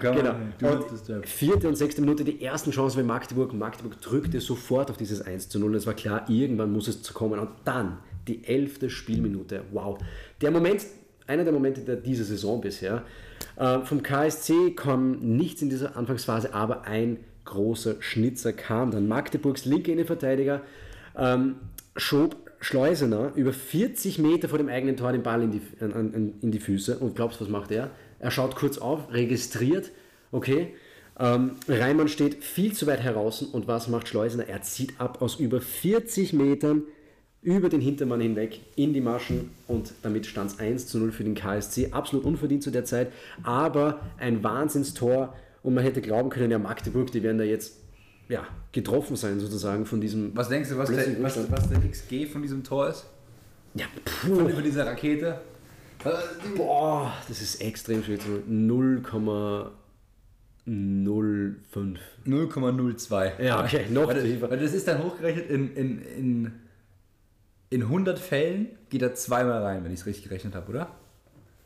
genau. Und vierte und sechste Minute die ersten Chancen für Magdeburg. Magdeburg drückte sofort auf dieses 1 zu 0. Es war klar, irgendwann muss es kommen. Und dann die elfte Spielminute. Wow. Der Moment, einer der Momente der dieser Saison bisher. Äh, vom KSC kam nichts in dieser Anfangsphase, aber ein großer Schnitzer kam dann. Magdeburgs linke Innenverteidiger ähm, schob Schleusener über 40 Meter vor dem eigenen Tor den Ball in die, in, in die Füße. Und glaubst, was macht er? Er schaut kurz auf, registriert, okay, ähm, Reimann steht viel zu weit heraus. Und was macht Schleusener? Er zieht ab aus über 40 Metern über den Hintermann hinweg in die Maschen. Und damit stand es 1 zu 0 für den KSC. Absolut unverdient zu der Zeit, aber ein Wahnsinnstor. Und man hätte glauben können, ja Magdeburg, die werden da jetzt ja, getroffen sein sozusagen von diesem. Was denkst du, was, der, was, was der XG von diesem Tor ist? Ja, puh. Von, von dieser Rakete? Boah, das ist extrem schwer zu 0,05. 0,02. Ja, okay, noch weil, weil das ist dann hochgerechnet in, in, in, in 100 Fällen geht er zweimal rein, wenn ich es richtig gerechnet habe, oder?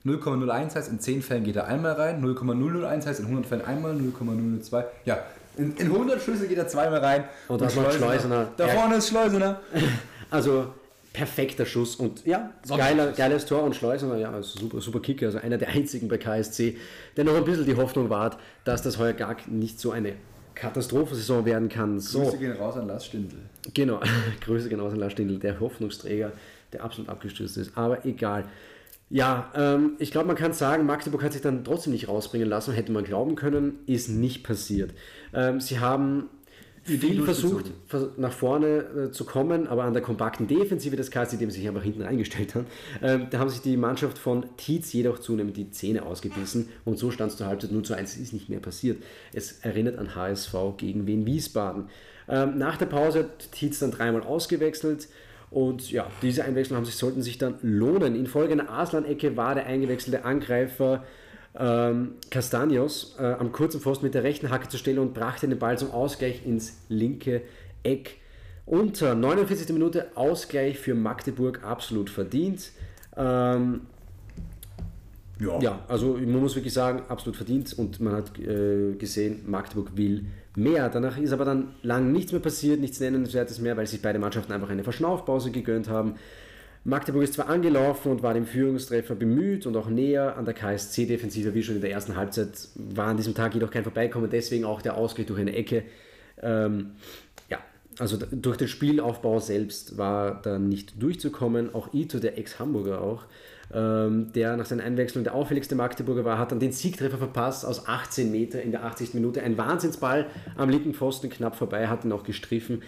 0,01 heißt, in 10 Fällen geht er einmal rein, 0,001 heißt, in 100 Fällen einmal, 0,002. Ja, in, in 100 Schüsse geht er zweimal rein. Und, und Schleusener. Schleusener. Da vorne ist Schleusener. Also perfekter Schuss und ja, geiler, geiles Tor und Schleusener, ja, also super, super Kicker, also einer der einzigen bei KSC, der noch ein bisschen die Hoffnung wahrt, dass das heuer gar nicht so eine Katastrophensaison werden kann. So. Grüße gehen raus an Lars Stindl. Genau, Grüße gehen raus an Lars Stindl, der Hoffnungsträger, der absolut abgestürzt ist, aber egal. Ja, ähm, ich glaube, man kann sagen, Magdeburg hat sich dann trotzdem nicht rausbringen lassen, hätte man glauben können, ist nicht passiert. Ähm, sie haben viel versucht, nach vorne äh, zu kommen, aber an der kompakten Defensive des KSC, dem sie sich einfach hinten eingestellt haben, äh, da haben sich die Mannschaft von Tietz jedoch zunehmend die Zähne ausgebissen und so stand es zur Halbzeit 0 zu 1. Es ist nicht mehr passiert. Es erinnert an HSV gegen Wien Wiesbaden. Ähm, nach der Pause hat Tietz dann dreimal ausgewechselt. Und ja, diese Einwechslungen sich, sollten sich dann lohnen. In Folge einer Aslan-Ecke war der eingewechselte Angreifer ähm, Castanios äh, am kurzen Pfosten mit der rechten Hacke zur Stelle und brachte den Ball zum Ausgleich ins linke Eck. Unter 49. Minute Ausgleich für Magdeburg absolut verdient. Ähm, ja. ja, also man muss wirklich sagen, absolut verdient und man hat äh, gesehen, Magdeburg will mehr. Danach ist aber dann lang nichts mehr passiert, nichts Nennenswertes mehr, weil sich beide Mannschaften einfach eine Verschnaufpause gegönnt haben. Magdeburg ist zwar angelaufen und war dem Führungstreffer bemüht und auch näher an der KSC-Defensive wie schon in der ersten Halbzeit, war an diesem Tag jedoch kein Vorbeikommen, deswegen auch der Ausgleich durch eine Ecke. Ähm, ja, also durch den Spielaufbau selbst war da nicht durchzukommen. Auch Ito, der Ex-Hamburger auch, der nach seiner Einwechslung der auffälligste Magdeburger war, hat dann den Siegtreffer verpasst aus 18 Meter in der 80. Minute. Ein Wahnsinnsball am linken Pfosten knapp vorbei, hat ihn auch gestriffen.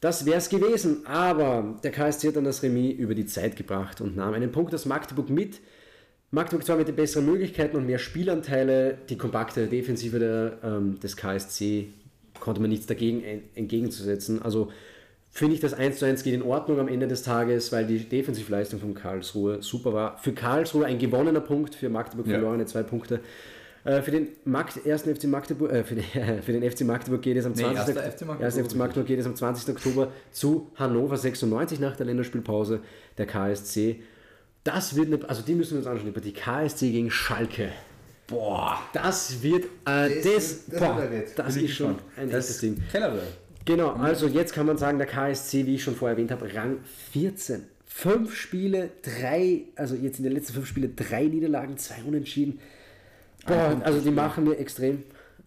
Das wäre es gewesen, aber der KSC hat dann das Remis über die Zeit gebracht und nahm einen Punkt aus Magdeburg mit. Magdeburg zwar mit den besseren Möglichkeiten und mehr Spielanteile, die kompakte Defensive der, ähm, des KSC konnte man nichts dagegen entgegenzusetzen. Also finde ich das 1 zu 1 geht in Ordnung am Ende des Tages, weil die Defensivleistung von Karlsruhe super war. Für Karlsruhe ein gewonnener Punkt, für Magdeburg ja. verlorene zwei Punkte. Äh, für den Magd ersten FC Magdeburg, äh, für, den, für, den, FC Magdeburg geht es am 20. Nee, FC Magdeburg, FC Magdeburg geht es am 20. Oktober zu Hannover 96 nach der Länderspielpause der KSC. Das wird eine, also die müssen wir uns anschauen, die KSC gegen Schalke. Boah, das wird äh, das, das, das, boah, das ist schon ein echtes Ding. Kellerwell. Genau, also jetzt kann man sagen, der KSC, wie ich schon vorher erwähnt habe, Rang 14. Fünf Spiele, drei, also jetzt in den letzten fünf Spielen drei Niederlagen, zwei Unentschieden. Boah, also die machen mir extrem.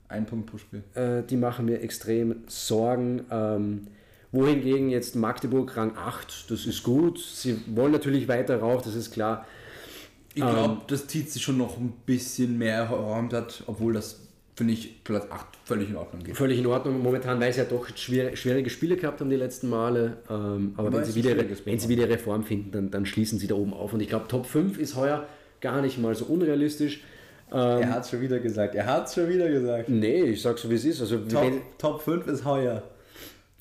Ein Punkt pro Spiel. Äh, die machen mir extrem Sorgen. Ähm, wohingegen jetzt Magdeburg Rang 8, das ist gut. Sie wollen natürlich weiter rauf, das ist klar. Ich glaube, ähm, das zieht sich schon noch ein bisschen mehr erräumt hat, obwohl das, finde ich, Platz 8 völlig in Ordnung geht. Völlig in Ordnung. Momentan, weil sie ja doch schwer, schwierige Spiele gehabt haben die letzten Male. Ähm, aber, aber wenn, sie wieder, wenn sie wieder Reform finden, dann, dann schließen sie da oben auf. Und ich glaube, Top 5 ist heuer gar nicht mal so unrealistisch. Ähm, er hat es schon wieder gesagt. Er hat es schon wieder gesagt. Nee, ich sag so wie es ist. Also, Top, wenn, Top 5 ist heuer.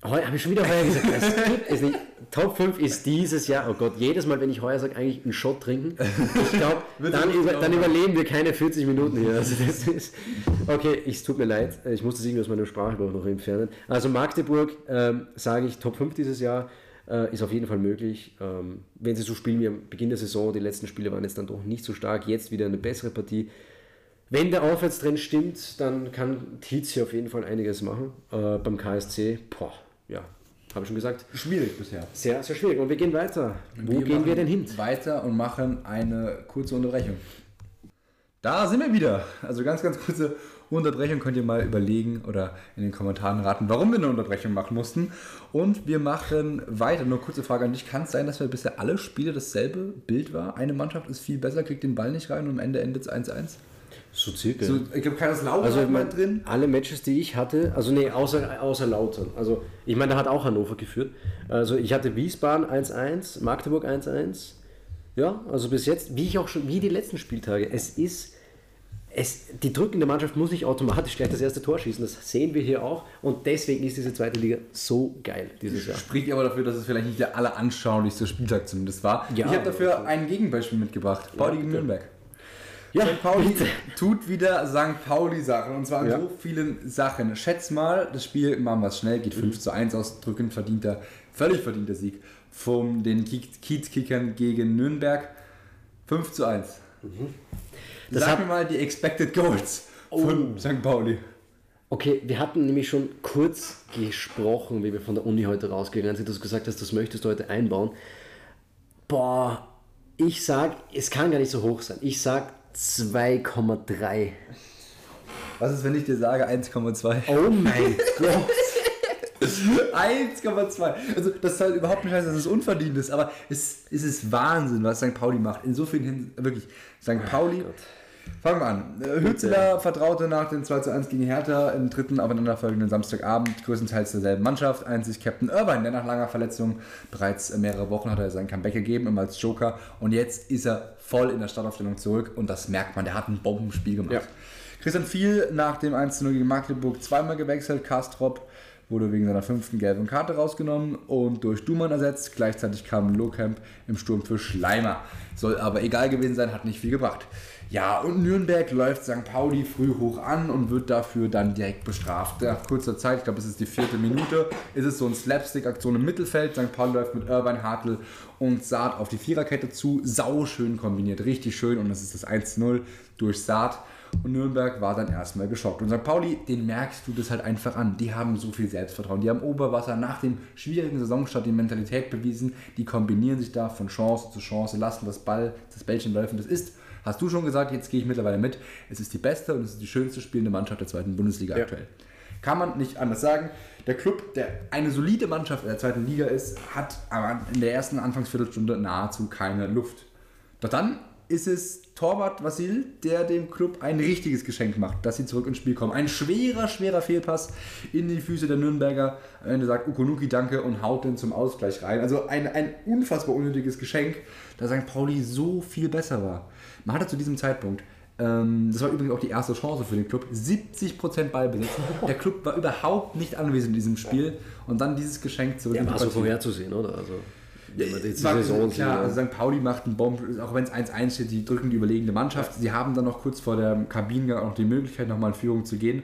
Heuer, habe ich schon wieder heuer gesagt. Das gibt es nicht. Top 5 ist dieses Jahr, oh Gott, jedes Mal, wenn ich heuer sage, eigentlich einen Shot trinken. Ich glaube, dann, über, dann überleben wir keine 40 Minuten hier. Also das ist, okay, es tut mir leid. Ich muss das irgendwie aus meinem Sprachgebrauch noch entfernen. Also Magdeburg, ähm, sage ich, Top 5 dieses Jahr. Äh, ist auf jeden Fall möglich. Ähm, wenn sie so spielen wie am Beginn der Saison, die letzten Spiele waren jetzt dann doch nicht so stark, jetzt wieder eine bessere Partie. Wenn der Aufwärtstrend stimmt, dann kann Tietz hier auf jeden Fall einiges machen. Äh, beim KSC, boah, ja, habe ich schon gesagt. Schwierig bisher. Sehr, sehr schwierig. Und wir gehen weiter. Wo wir gehen wir denn hin? Weiter und machen eine kurze Unterbrechung. Da sind wir wieder. Also ganz, ganz kurze Unterbrechung. Könnt ihr mal überlegen oder in den Kommentaren raten, warum wir eine Unterbrechung machen mussten. Und wir machen weiter. Nur kurze Frage an dich. Kann es sein, dass wir bisher alle Spiele dasselbe Bild war? Eine Mannschaft ist viel besser, kriegt den Ball nicht rein und am Ende endet es 1-1? So circa. So, ich glaube, keines Lautern also, mal drin. Alle Matches, die ich hatte, also nee, außer, außer Lautern. Also ich meine, da hat auch Hannover geführt. Also ich hatte Wiesbaden 1-1, Magdeburg 1-1. Ja, also bis jetzt, wie ich auch schon, wie die letzten Spieltage. Es ist, es, die drückende Mannschaft muss nicht automatisch gleich das erste Tor schießen. Das sehen wir hier auch. Und deswegen ist diese zweite Liga so geil dieses Jahr. Spricht aber dafür, dass es vielleicht nicht der alleranschaulichste Spieltag zumindest war. Ja, ich habe dafür ein Gegenbeispiel mitgebracht. Pauli ja, gegen Nürnberg. Ja, St. Pauli bitte. tut wieder St. Pauli-Sachen und zwar in ja. so vielen Sachen. Schätz mal, das Spiel, machen wir es schnell, geht 5 mhm. zu 1 aus, drückend verdienter, völlig verdienter Sieg von den Kiezkickern gegen Nürnberg. 5 zu 1. Mhm. Sag mir mal die Expected Goals von oh. St. Pauli. Okay, wir hatten nämlich schon kurz gesprochen, wie wir von der Uni heute rausgegangen sind, dass du gesagt hast, das möchtest du heute einbauen. Boah, ich sag, es kann gar nicht so hoch sein. Ich sag 2,3. Was ist, wenn ich dir sage 1,2? Oh mein Gott. 1,2. Also das soll überhaupt nicht heißen, dass es unverdient ist, aber es, es ist Wahnsinn, was St. Pauli macht. In so vielen Hinsicht, wirklich. St. Pauli. Oh Fangen wir an. Hützler vertraute nach dem 2 zu 1 gegen Hertha im dritten aufeinanderfolgenden Samstagabend größtenteils derselben Mannschaft. Einzig Captain Irvine, der nach langer Verletzung bereits mehrere Wochen hat er sein Comeback gegeben, immer als Joker. Und jetzt ist er voll in der Startaufstellung zurück und das merkt man, der hat ein Bombenspiel gemacht. Ja. Christian Viel nach dem 1-0 gegen Magdeburg zweimal gewechselt. Kastrop wurde wegen seiner fünften gelben Karte rausgenommen und durch Dumann ersetzt. Gleichzeitig kam Lohkamp im Sturm für Schleimer. Soll aber egal gewesen sein, hat nicht viel gebracht. Ja, und Nürnberg läuft St. Pauli früh hoch an und wird dafür dann direkt bestraft. Nach kurzer Zeit, ich glaube, es ist die vierte Minute, ist es so eine Slapstick-Aktion im Mittelfeld. St. Pauli läuft mit Irvine, Hartl und Saat auf die Viererkette zu. Sau schön kombiniert, richtig schön. Und das ist das 1-0 durch Saat. Und Nürnberg war dann erstmal geschockt. Und St. Pauli, den merkst du das halt einfach an. Die haben so viel Selbstvertrauen. Die haben Oberwasser nach dem schwierigen Saisonstart die Mentalität bewiesen. Die kombinieren sich da von Chance zu Chance, lassen das Ball, das Bällchen laufen. Das ist Hast du schon gesagt, jetzt gehe ich mittlerweile mit. Es ist die beste und es ist die schönste spielende Mannschaft der zweiten Bundesliga ja. aktuell. Kann man nicht anders sagen. Der Club, der eine solide Mannschaft in der zweiten Liga ist, hat aber in der ersten Anfangsviertelstunde nahezu keine Luft. Doch dann ist es Torwart Vasil, der dem Club ein richtiges Geschenk macht, dass sie zurück ins Spiel kommen. Ein schwerer, schwerer Fehlpass in die Füße der Nürnberger. Am Ende sagt Ukonuki Danke und haut den zum Ausgleich rein. Also ein, ein unfassbar unnötiges Geschenk, da St. Pauli so viel besser war. Man hatte zu diesem Zeitpunkt ähm, das war übrigens auch die erste Chance für den Club. 70% Ballbesitz. Der Club war überhaupt nicht anwesend in diesem Spiel. Und dann dieses Geschenk zurück. Ja, war so vorherzusehen, oder? Also, wenn man die Saison klar, also St. Pauli macht einen Bomb, auch wenn es 1-1 steht, die drücken die überlegene Mannschaft. Sie haben dann noch kurz vor der Kabine auch die Möglichkeit, nochmal in Führung zu gehen.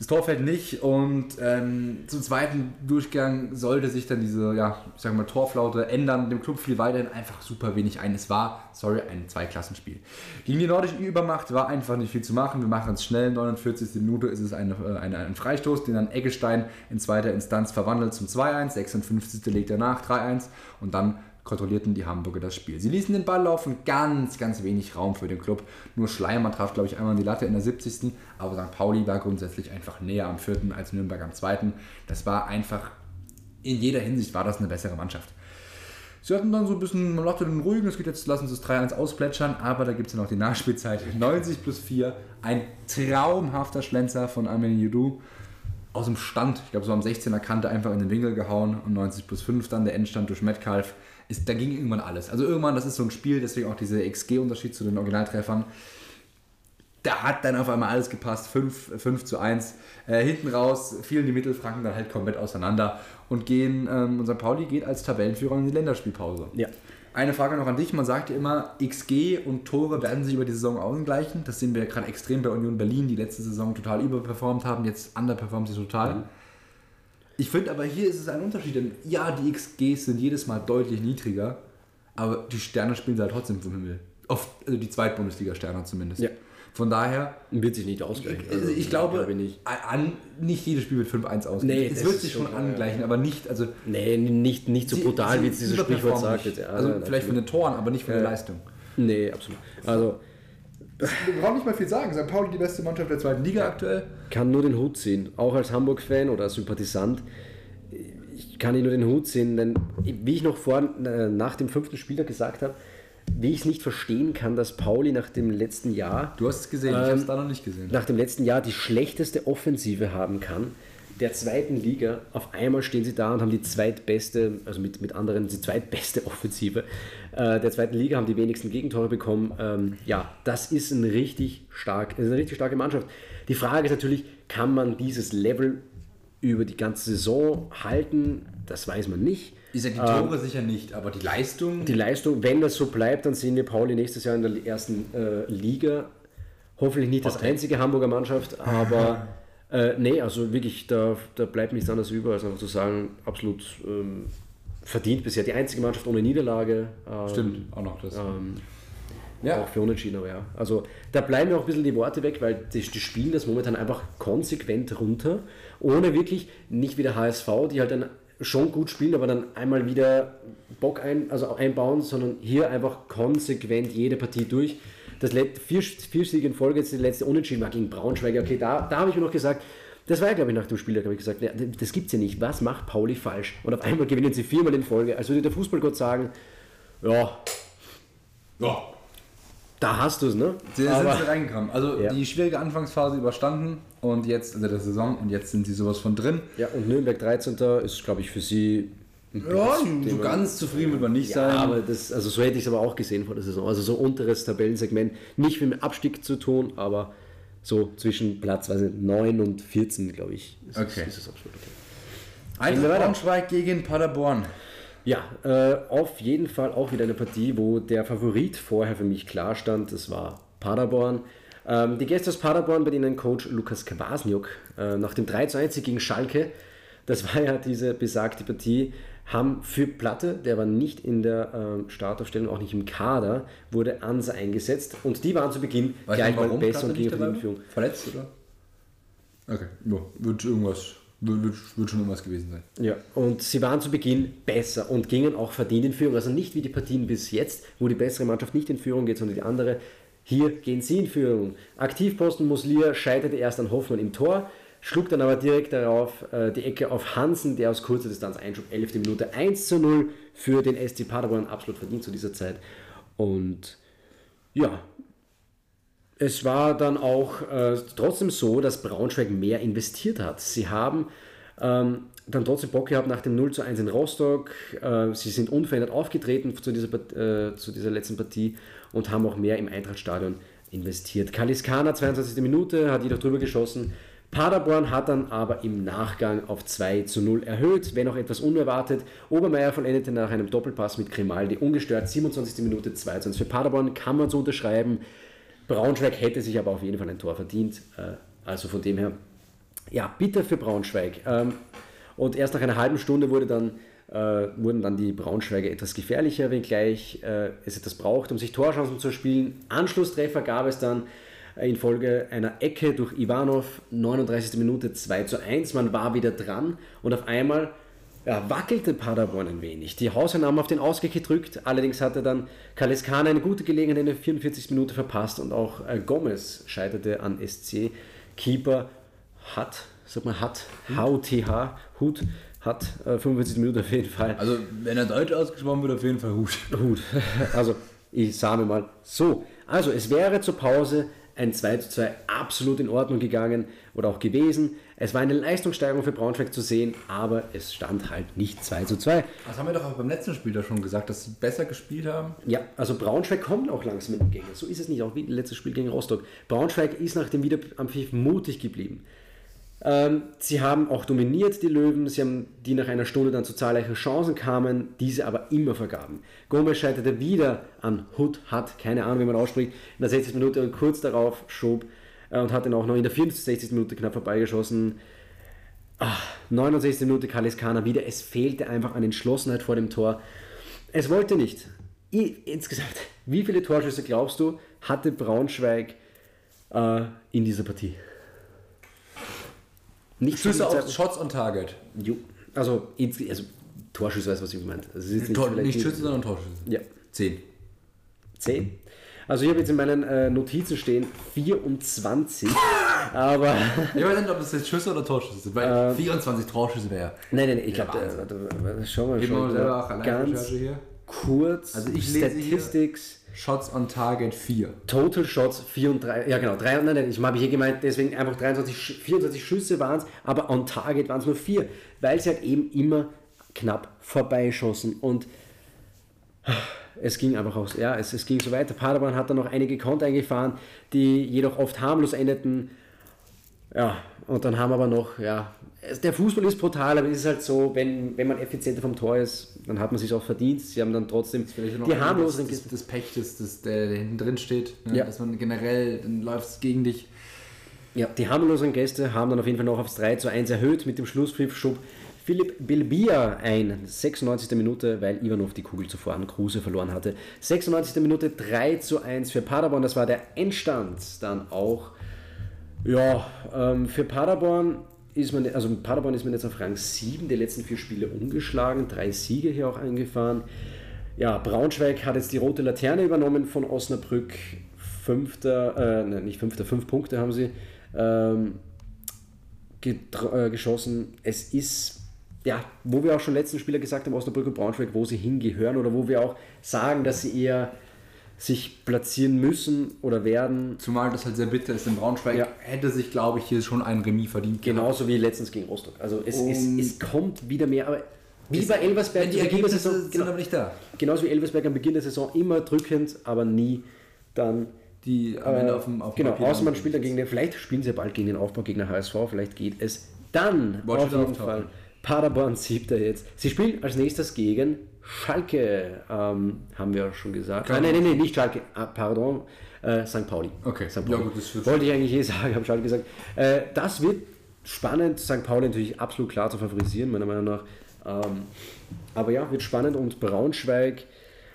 Das Tor fällt nicht und ähm, zum zweiten Durchgang sollte sich dann diese, ja, ich sag mal, Torflaute ändern. Dem Club fiel weiterhin einfach super wenig ein. Es war, sorry, ein Zweiklassenspiel. Gegen die nordische Übermacht war einfach nicht viel zu machen. Wir machen es schnell. 49. Minute ist es eine, eine, ein Freistoß, den dann Eggestein in zweiter Instanz verwandelt zum 2-1. 56. legt er nach, 3-1 und dann kontrollierten die Hamburger das Spiel. Sie ließen den Ball laufen, ganz, ganz wenig Raum für den Club. Nur Schleimer traf, glaube ich, einmal die Latte in der 70. Aber St. Pauli war grundsätzlich einfach näher am vierten als Nürnberg am zweiten. Das war einfach, in jeder Hinsicht war das eine bessere Mannschaft. Sie hatten dann so ein bisschen, man dachte den ruhigen, es geht jetzt, lassen Sie es 3-1 ausplätschern, aber da gibt es ja noch die Nachspielzeit. 90 plus 4, ein traumhafter Schlenzer von Armin Yudu aus dem Stand, ich glaube so am 16er Kante einfach in den Winkel gehauen und 90 plus 5 dann der Endstand durch Metcalf ist, da ging irgendwann alles. Also irgendwann, das ist so ein Spiel, deswegen auch dieser XG-Unterschied zu den Originaltreffern. Da hat dann auf einmal alles gepasst, 5, 5 zu 1. Äh, hinten raus fielen die Mittelfranken dann halt komplett auseinander und gehen, ähm, unser Pauli geht als Tabellenführer in die Länderspielpause. Ja. Eine Frage noch an dich. Man sagt ja immer, XG und Tore werden sich über die Saison ausgleichen. Das sehen wir gerade extrem bei Union Berlin, die letzte Saison total überperformt haben. Jetzt underperformen sie total. Mhm. Ich finde aber hier ist es ein Unterschied, denn ja, die XGs sind jedes Mal deutlich niedriger, aber die Sterne spielen halt trotzdem vom Himmel. Oft, also die Zweitbundesliga-Sterne zumindest. Ja. Von daher. Wird sich nicht ausgleichen. Also ich, ich glaube, glaube nicht. An, nicht jedes Spiel wird 5-1 ausgleichen. Nee, es wird sich schon klar, angleichen, aber nicht. Also nee, nicht, nicht so brutal, wie es dieses Sprichwort sagt. Jetzt. Also vielleicht von den Toren, aber nicht von der Leistung. Nee, absolut. Also wir brauchen nicht mal viel sagen. St. Pauli die beste Mannschaft der zweiten Liga aktuell. Kann nur den Hut ziehen. Auch als Hamburg-Fan oder als Sympathisant. Ich kann nur den Hut ziehen, denn wie ich noch vor, äh, nach dem fünften Spieltag gesagt habe, wie ich es nicht verstehen kann, dass Pauli nach dem letzten Jahr. Du hast es gesehen, ähm, ich habe es da noch nicht gesehen. Nach dem letzten Jahr die schlechteste Offensive haben kann der zweiten Liga. Auf einmal stehen sie da und haben die zweitbeste, also mit, mit anderen, die zweitbeste Offensive äh, der zweiten Liga, haben die wenigsten Gegentore bekommen. Ähm, ja, das ist, ein richtig stark, ist eine richtig starke Mannschaft. Die Frage ist natürlich, kann man dieses Level über die ganze Saison halten? Das weiß man nicht. Ist ja die Tore ähm, sicher nicht, aber die Leistung. Die Leistung, wenn das so bleibt, dann sehen wir Pauli nächstes Jahr in der ersten äh, Liga. Hoffentlich nicht das einzige Hamburger Mannschaft, aber Äh, nee, also wirklich, da, da bleibt nichts anderes über, als einfach zu sagen, absolut ähm, verdient bisher. Die einzige Mannschaft ohne Niederlage. Ähm, Stimmt, auch noch das. Ähm, ja. Auch für Unentschieden, aber ja. Also da bleiben mir auch ein bisschen die Worte weg, weil die, die spielen das momentan einfach konsequent runter, ohne wirklich, nicht wie der HSV, die halt dann schon gut spielen, aber dann einmal wieder Bock ein, also einbauen, sondern hier einfach konsequent jede Partie durch das vier, vier Siege in Folge, jetzt die letzte Unentschieden war gegen Braunschweig. Okay, da, da habe ich mir noch gesagt, das war ja, glaube ich, nach dem Spiel, da habe ich gesagt, ja, das es ja nicht. Was macht Pauli falsch? Und auf einmal gewinnen sie viermal in Folge. Also würde der Fußballgott sagen, ja, ja, da hast du es, ne? Sie sind sie reingekommen. Also ja. die schwierige Anfangsphase überstanden und jetzt, also der Saison, und jetzt sind sie sowas von drin. Ja, und Nürnberg 13. ist, glaube ich, für sie ja, so ganz zufrieden wird man nicht ja, sein. Aber das, also so hätte ich es aber auch gesehen vor der Saison. Also so unteres Tabellensegment, nicht mit dem Abstieg zu tun, aber so zwischen Platz weiß nicht, 9 und 14, glaube ich, ist, okay. ist, ist absolut okay. Eintracht Braunschweig gegen Paderborn. Ja, äh, auf jeden Fall auch wieder eine Partie, wo der Favorit vorher für mich klar stand. Das war Paderborn. Ähm, die Gäste aus Paderborn, bei denen Coach Lukas Kwasniuk äh, nach dem 3 zu 1 gegen Schalke, das war ja diese besagte Partie, haben für Platte, der war nicht in der ähm, Startaufstellung, auch nicht im Kader, wurde Ansa eingesetzt und die waren zu Beginn Weiß gleich mal besser und gegen die Führung. Verletzt, oder? Okay, ja, wird irgendwas wird, wird, wird, schon irgendwas gewesen sein. Ja, und sie waren zu Beginn besser und gingen auch verdient in Führung. Also nicht wie die Partien bis jetzt, wo die bessere Mannschaft nicht in Führung geht, sondern die andere. Hier gehen sie in Führung. Aktivposten Muslia scheiterte erst an Hoffmann im Tor schlug dann aber direkt darauf äh, die Ecke auf Hansen, der aus kurzer Distanz einschub, 11. Minute 1 zu 0 für den SC Paderborn, absolut verdient zu dieser Zeit. Und Ja. Es war dann auch äh, trotzdem so, dass Braunschweig mehr investiert hat. Sie haben ähm, dann trotzdem Bock gehabt nach dem 0 zu 1 in Rostock. Äh, sie sind unverändert aufgetreten zu dieser, äh, zu dieser letzten Partie und haben auch mehr im Eintrachtstadion investiert. Kaliskana, 22. Minute, hat jedoch drüber geschossen. Paderborn hat dann aber im Nachgang auf 2 zu 0 erhöht, wenn auch etwas unerwartet. Obermeier vollendete nach einem Doppelpass mit Grimaldi ungestört, 27. Minute 2 zu 1 für Paderborn, kann man so unterschreiben. Braunschweig hätte sich aber auf jeden Fall ein Tor verdient. Äh, also von dem her, ja, bitter für Braunschweig. Ähm, und erst nach einer halben Stunde wurde dann, äh, wurden dann die Braunschweiger etwas gefährlicher, wenngleich äh, es etwas braucht, um sich Torchancen zu spielen. Anschlusstreffer gab es dann infolge einer Ecke durch Ivanov, 39. Minute 2 zu 1. Man war wieder dran und auf einmal ja, wackelte Paderborn ein wenig. Die Hausherren haben auf den Ausgleich gedrückt, allerdings hatte dann Kaleskana eine gute Gelegenheit in der 44. Minute verpasst und auch äh, Gomez scheiterte an SC. Keeper hat, sag mal, hat, HUTH, Hut, hat äh, 45 Minuten auf jeden Fall. Also, wenn er Deutsch ausgesprochen wird, auf jeden Fall Hut. Hut. Also, ich sage mal so. Also, es wäre zur Pause ein 2 zu 2 absolut in Ordnung gegangen oder auch gewesen. Es war eine Leistungssteigerung für Braunschweig zu sehen, aber es stand halt nicht 2 zu 2. Das haben wir doch auch beim letzten Spiel da schon gesagt, dass sie besser gespielt haben. Ja, also Braunschweig kommt auch langsam mit dem Gänge. So ist es nicht, auch wie das letzte Spiel gegen Rostock. Braunschweig ist nach dem Wiederanpfiff mutig geblieben. Ähm, sie haben auch dominiert, die Löwen, sie haben, die nach einer Stunde dann zu zahlreichen Chancen kamen, diese aber immer vergaben. Gomez scheiterte wieder an Hut, hat, keine Ahnung, wie man ausspricht, in der 60. Minute und kurz darauf schob äh, und hat dann auch noch in der 64. Minute knapp vorbeigeschossen. Ach, 69. Minute Kaliskana wieder, es fehlte einfach an Entschlossenheit vor dem Tor. Es wollte nicht. Ich, insgesamt, wie viele Torschüsse glaubst du, hatte Braunschweig äh, in dieser Partie? Nicht Schüsse auf Shots on Target. Jo. Also, also Torschüsse, weißt du, was ich meine. Also nicht, Tor, nicht Schüsse, sondern Torschüsse. Ja. Zehn. Zehn? Also ich habe jetzt in meinen äh, Notizen stehen 24, aber... Ich weiß nicht, ob das jetzt Schüsse oder Torschüsse sind, weil äh, 24 Torschüsse wäre. Nein, nein, ich glaube, äh, schau mal, schau mal, ganz hier. kurz, also ich Statistics... Shots on Target 4. Total Shots 34, ja genau, 3, nein, nein, ich habe hier gemeint, deswegen einfach 23, 24 Schüsse waren es, aber on Target waren es nur 4, weil sie halt eben immer knapp vorbeischossen und es ging einfach aus, ja, es, es ging so weiter. Paderborn hat dann noch einige Konter eingefahren, die jedoch oft harmlos endeten. Ja, und dann haben aber noch, ja, der Fußball ist brutal, aber es ist halt so, wenn, wenn man effizienter vom Tor ist, dann hat man sich auch verdient. Sie haben dann trotzdem die harmlosen... Das, das, das Pech, das, das, der hinten drin steht, ne? ja. dass man generell, dann läuft es gegen dich. Ja, die harmlosen Gäste haben dann auf jeden Fall noch aufs 3 zu 1 erhöht. Mit dem Schlusspfiff schob Philipp Bilbia ein, 96. Minute, weil Ivanov die Kugel zuvor an Kruse verloren hatte. 96. Minute 3 zu 1 für Paderborn, das war der Endstand dann auch. Ja, ähm, für Paderborn ist man, also Paderborn ist man jetzt auf Rang 7 der letzten vier Spiele umgeschlagen, drei Siege hier auch eingefahren. Ja, Braunschweig hat jetzt die rote Laterne übernommen von Osnabrück. Fünfter, äh, nein, nicht fünfter, fünf Punkte haben sie ähm, äh, geschossen. Es ist, ja, wo wir auch schon letzten Spieler gesagt haben, Osnabrück und Braunschweig, wo sie hingehören oder wo wir auch sagen, dass sie eher sich platzieren müssen oder werden. Zumal das halt sehr bitter ist. In Braunschweig ja. hätte sich, glaube ich, hier schon ein Remis verdient. Genauso wie letztens gegen Rostock. Also es, es, es kommt wieder mehr, aber wie bei Elversberg die der Saison sind genau, aber nicht da. Genauso wie Elversberg am Beginn der Saison immer drückend, aber nie dann die am Ende auf dem auf Genau, außer man spielt dann gegen den, vielleicht spielen sie bald gegen den Aufbaugegner HSV, vielleicht geht es dann Watch auf jeden Fall. Paderborn siebter jetzt. Sie spielen als nächstes gegen Schalke, ähm, haben wir schon gesagt. Nein, nein, nein, nicht Schalke, ah, pardon, äh, St. Pauli. Okay, St. Pauli. Ja, gut, das Wollte ich eigentlich eh sagen, habe Schalke gesagt. Äh, das wird spannend, St. Pauli natürlich absolut klar zu favorisieren, meiner Meinung nach. Ähm, aber ja, wird spannend und Braunschweig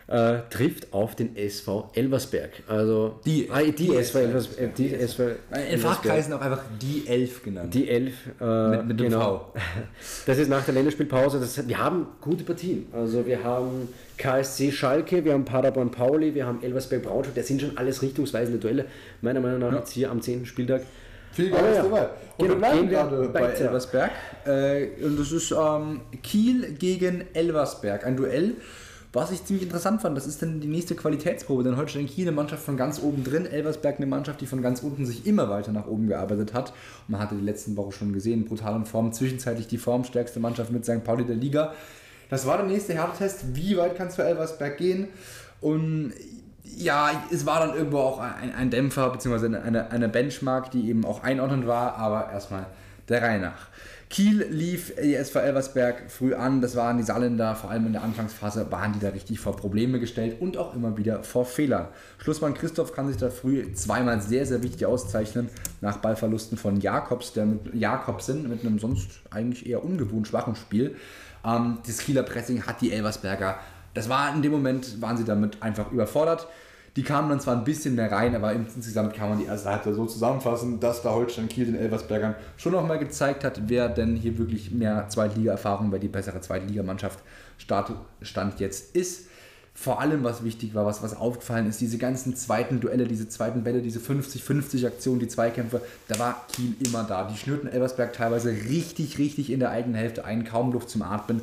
äh, trifft auf den SV Elversberg. Also die, ah, die, die SV Elversberg. Äh, die SV In Fachkreisen auch einfach die Elf genannt. Die Elf. Äh, mit, mit genau. V. Das ist nach der Länderspielpause. Das, wir haben gute Partien. Also wir haben KSC Schalke, wir haben Paderborn Pauli, wir haben Elversberg Braunschweig. Das sind schon alles richtungsweisende Duelle. Meiner Meinung nach ja. jetzt hier am 10. Spieltag. Viel Geiles ja. dabei. Und genau, wir bleiben gerade bei Elversberg. Äh, und das ist ähm, Kiel gegen Elversberg. Ein Duell Was ich ziemlich interessant fand, das ist dann die nächste Qualitätsprobe, denn Holstein Kiel eine Mannschaft von ganz oben drin, Elversberg eine Mannschaft, die von ganz unten sich immer weiter nach oben gearbeitet hat. Man hatte die letzten Woche schon gesehen, brutal in Form, zwischenzeitlich die formstärkste Mannschaft mit St. Pauli der Liga. Das war der nächste Härtetest, wie weit kann es für Elversberg gehen? Und ja, es war dann irgendwo auch ein, ein Dämpfer, beziehungsweise eine, eine Benchmark, die eben auch einordnend war, aber erstmal der Reihe nach. Kiel lief die SV Elversberg früh an. Das waren die Saarländer, vor allem in der Anfangsphase, waren die da richtig vor Probleme gestellt und auch immer wieder vor Fehlern. Schlussmann Christoph kann sich da früh zweimal sehr, sehr wichtig auszeichnen, nach Ballverlusten von Jakobs, der mit Jakobsen mit einem sonst eigentlich eher ungewohnt schwachen Spiel. Ähm, das Kieler Pressing hat die Elversberger. Das war in dem Moment, waren sie damit einfach überfordert. Die kamen dann zwar ein bisschen mehr rein, aber insgesamt kann man die erste Halbzeit so zusammenfassen, dass da Holstein Kiel den Elversbergern schon nochmal gezeigt hat, wer denn hier wirklich mehr Zweitliga-Erfahrung, wer die bessere Zweitligamannschaft Stand jetzt ist. Vor allem, was wichtig war, was, was aufgefallen ist, diese ganzen zweiten Duelle, diese zweiten Bälle, diese 50-50 Aktionen, die Zweikämpfe, da war Kiel immer da. Die schnürten Elversberg teilweise richtig, richtig in der eigenen Hälfte ein, kaum Luft zum Atmen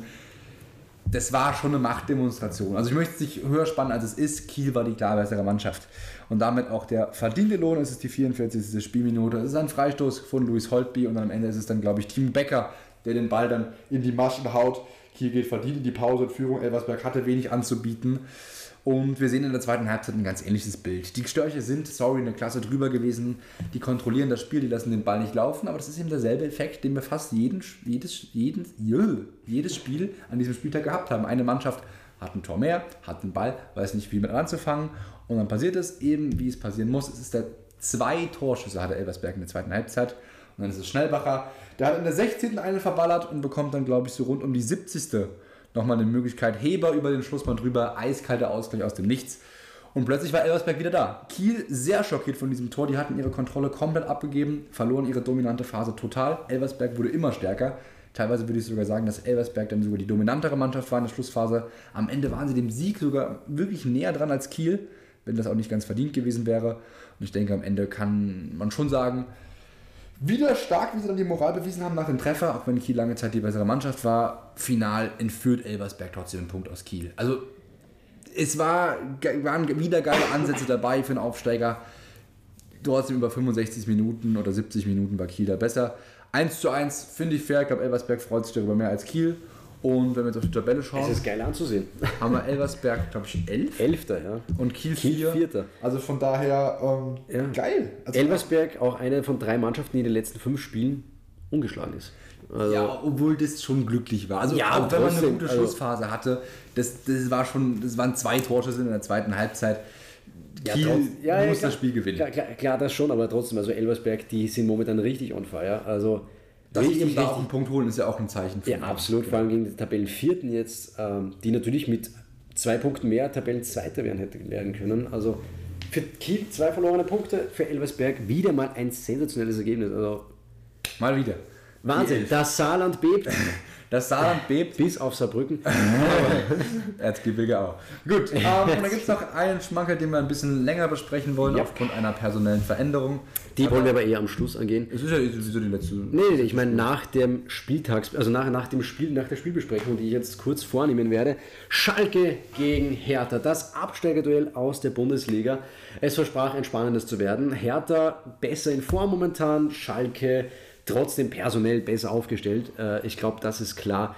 das war schon eine Machtdemonstration. Also ich möchte es nicht höher spannen, als es ist. Kiel war die klar bessere Mannschaft. Und damit auch der verdiente Lohn. Es ist die 44. Spielminute. Es ist ein Freistoß von Luis Holtby und am Ende ist es dann, glaube ich, Timo Becker, der den Ball dann in die Maschen haut. Kiel geht verdient in die Pause und Führung. Elversberg hatte wenig anzubieten. Und wir sehen in der zweiten Halbzeit ein ganz ähnliches Bild. Die Störche sind, sorry, eine Klasse drüber gewesen. Die kontrollieren das Spiel, die lassen den Ball nicht laufen. Aber das ist eben derselbe Effekt, den wir fast jeden, jedes, jeden, jedes Spiel an diesem Spieltag gehabt haben. Eine Mannschaft hat ein Tor mehr, hat den Ball, weiß nicht, wie mit anzufangen. Und dann passiert es eben, wie es passieren muss. Es ist der zwei Torschüsse hatte Elversberg in der zweiten Halbzeit. Und dann ist es Schnellbacher. Der hat in der 16. einen verballert und bekommt dann, glaube ich, so rund um die 70 nochmal eine Möglichkeit. Heber über den Schlussmann drüber, eiskalter Ausgleich aus dem Nichts. Und plötzlich war Elversberg wieder da. Kiel sehr schockiert von diesem Tor. Die hatten ihre Kontrolle komplett abgegeben, verloren ihre dominante Phase total. Elversberg wurde immer stärker. Teilweise würde ich sogar sagen, dass Elversberg dann sogar die dominantere Mannschaft war in der Schlussphase. Am Ende waren sie dem Sieg sogar wirklich näher dran als Kiel, wenn das auch nicht ganz verdient gewesen wäre. Und ich denke, am Ende kann man schon sagen, wieder stark, wie sie dann die Moral bewiesen haben nach dem Treffer, auch wenn Kiel lange Zeit die bessere Mannschaft war. Final entführt Elversberg trotzdem einen Punkt aus Kiel. Also es war, waren wieder geile Ansätze dabei für einen Aufsteiger. Trotzdem über 65 Minuten oder 70 Minuten war Kiel da besser. 1 zu 1 finde ich fair. Ich glaube, Elversberg freut sich darüber mehr als Kiel. Und wenn wir jetzt auf die Tabelle schauen. Es ist geil anzusehen. Haben wir Elversberg, glaube ich, 11. Elfter, ja. Und Kiel 4. Vierter. Also von daher ähm, ja. geil. Also Elversberg auch eine von drei Mannschaften, die in den letzten fünf Spielen ungeschlagen ist. Also ja, obwohl das schon glücklich war. Also ja, auch wenn man eine gute also Schlussphase hatte, das, das war schon, das waren zwei Torschüsse in der zweiten Halbzeit. Kiel ja, trotz, ja, muss ja, das Spiel gewinnen. Klar, klar, klar, das schon, aber trotzdem, also Elversberg, die sind momentan richtig on fire. Also dass richtig, sie da auch einen Punkt holen, ist ja auch ein Zeichen. Für ja, absolut. Vor allem gegen die Tabellenvierten jetzt, ähm, die natürlich mit zwei Punkten mehr Tabellenzweiter werden hätte werden können. Also für Kiel zwei verlorene Punkte, für Elversberg wieder mal ein sensationelles Ergebnis. Also mal wieder. Wahnsinn, das Saarland bebt. Das Saarland bebt. Bis auf Saarbrücken. Erzgebirge auch. Gut, ähm, und dann gibt es noch einen Schmankerl, den wir ein bisschen länger besprechen wollen, ja. aufgrund einer personellen Veränderung. Die aber wollen wir aber eher am Schluss angehen. Es ist ja sowieso die letzte. Nee, nee, ich meine nach dem Spieltags, also nach, nach dem Spiel, nach der Spielbesprechung, die ich jetzt kurz vornehmen werde. Schalke gegen Hertha. Das Absteigerduell aus der Bundesliga. Es versprach ein spannendes zu werden. Hertha besser in Form momentan, Schalke trotzdem personell besser aufgestellt. Äh, ich glaube, das ist klar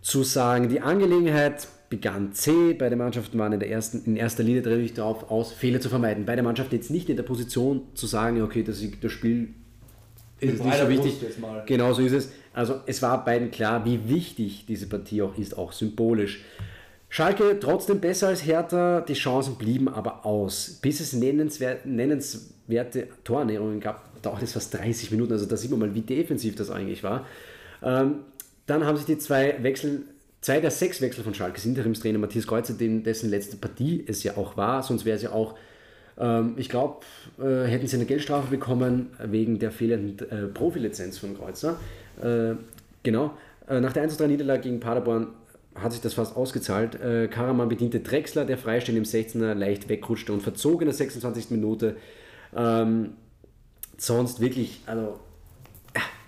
zu sagen. Die Angelegenheit begann C. Beide Mannschaften waren in, der ersten, in erster Linie natürlich darauf aus, Fehler zu vermeiden. Beide Mannschaften jetzt nicht in der Position zu sagen, okay, das, das Spiel ist nicht so wichtig. Genau so ist es. Also es war beiden klar, wie wichtig diese Partie auch ist, auch symbolisch. Schalke trotzdem besser als Hertha, die Chancen blieben aber aus. Bis es nennenswerte, nennenswerte Torernährungen gab, dauert es fast 30 Minuten. Also da sieht man mal, wie defensiv das eigentlich war. Ähm, dann haben sich die zwei Wechsel, zwei der sechs Wechsel von Schalke, Interimstrainer Matthias Kreuzer, dessen letzte Partie es ja auch war, sonst wäre es ja auch, ähm, ich glaube, äh, hätten sie eine Geldstrafe bekommen wegen der fehlenden äh, Profilizenz von Kreuzer. Äh, genau. Äh, nach der 1-3 Niederlage gegen Paderborn hat sich das fast ausgezahlt. Äh, Karaman bediente Drexler, der freistehend im 16er leicht wegrutschte und verzog in der 26. Minute. Ähm, sonst wirklich, also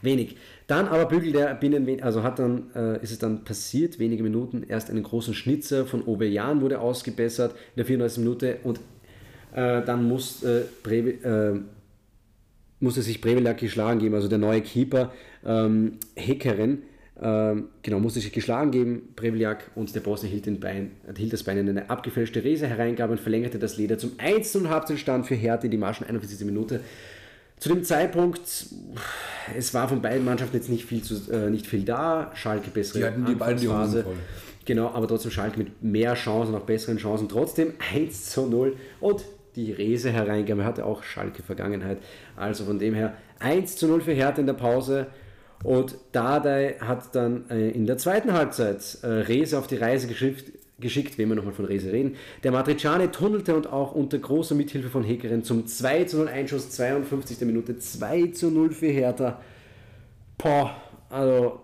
wenig. Dann aber bügelt er binnen, also hat dann, äh, ist es dann passiert, wenige Minuten, erst einen großen Schnitzer von Ovejan wurde ausgebessert in der 94. Minute und äh, dann muss, äh, Brewe, äh, musste sich Brevelak geschlagen geben, also der neue Keeper ähm, Heckeren, ähm, genau, musste sich geschlagen geben, Breveljak, und der Bosnier hielt, den Bein, hielt das Bein in eine abgefälschte Rese hereingab und verlängerte das Leder zum 1 und Halbzeitstand für Härte in die Marschen 41. Minute. Zu dem Zeitpunkt, es war von beiden Mannschaften jetzt nicht viel, zu, äh, nicht viel da. Schalke bessere Die hatten die beiden die Hosen voll. Genau, aber trotzdem Schalke mit mehr Chancen, noch besseren Chancen. Trotzdem 1 zu 0 und die Rese hereingaben. Er hatte auch Schalke Vergangenheit. Also von dem her 1 zu 0 für Hertha in der Pause. Und Dardai hat dann äh, in der zweiten Halbzeit äh, Rese auf die Reise geschickt, geschickt, wenn wir nochmal von Rese reden. Der Matriciane tunnelte und auch unter großer Mithilfe von Heckeren zum 2 zu 0 Einschuss, 52. Minute, 2 zu 0 für Hertha. Boah, also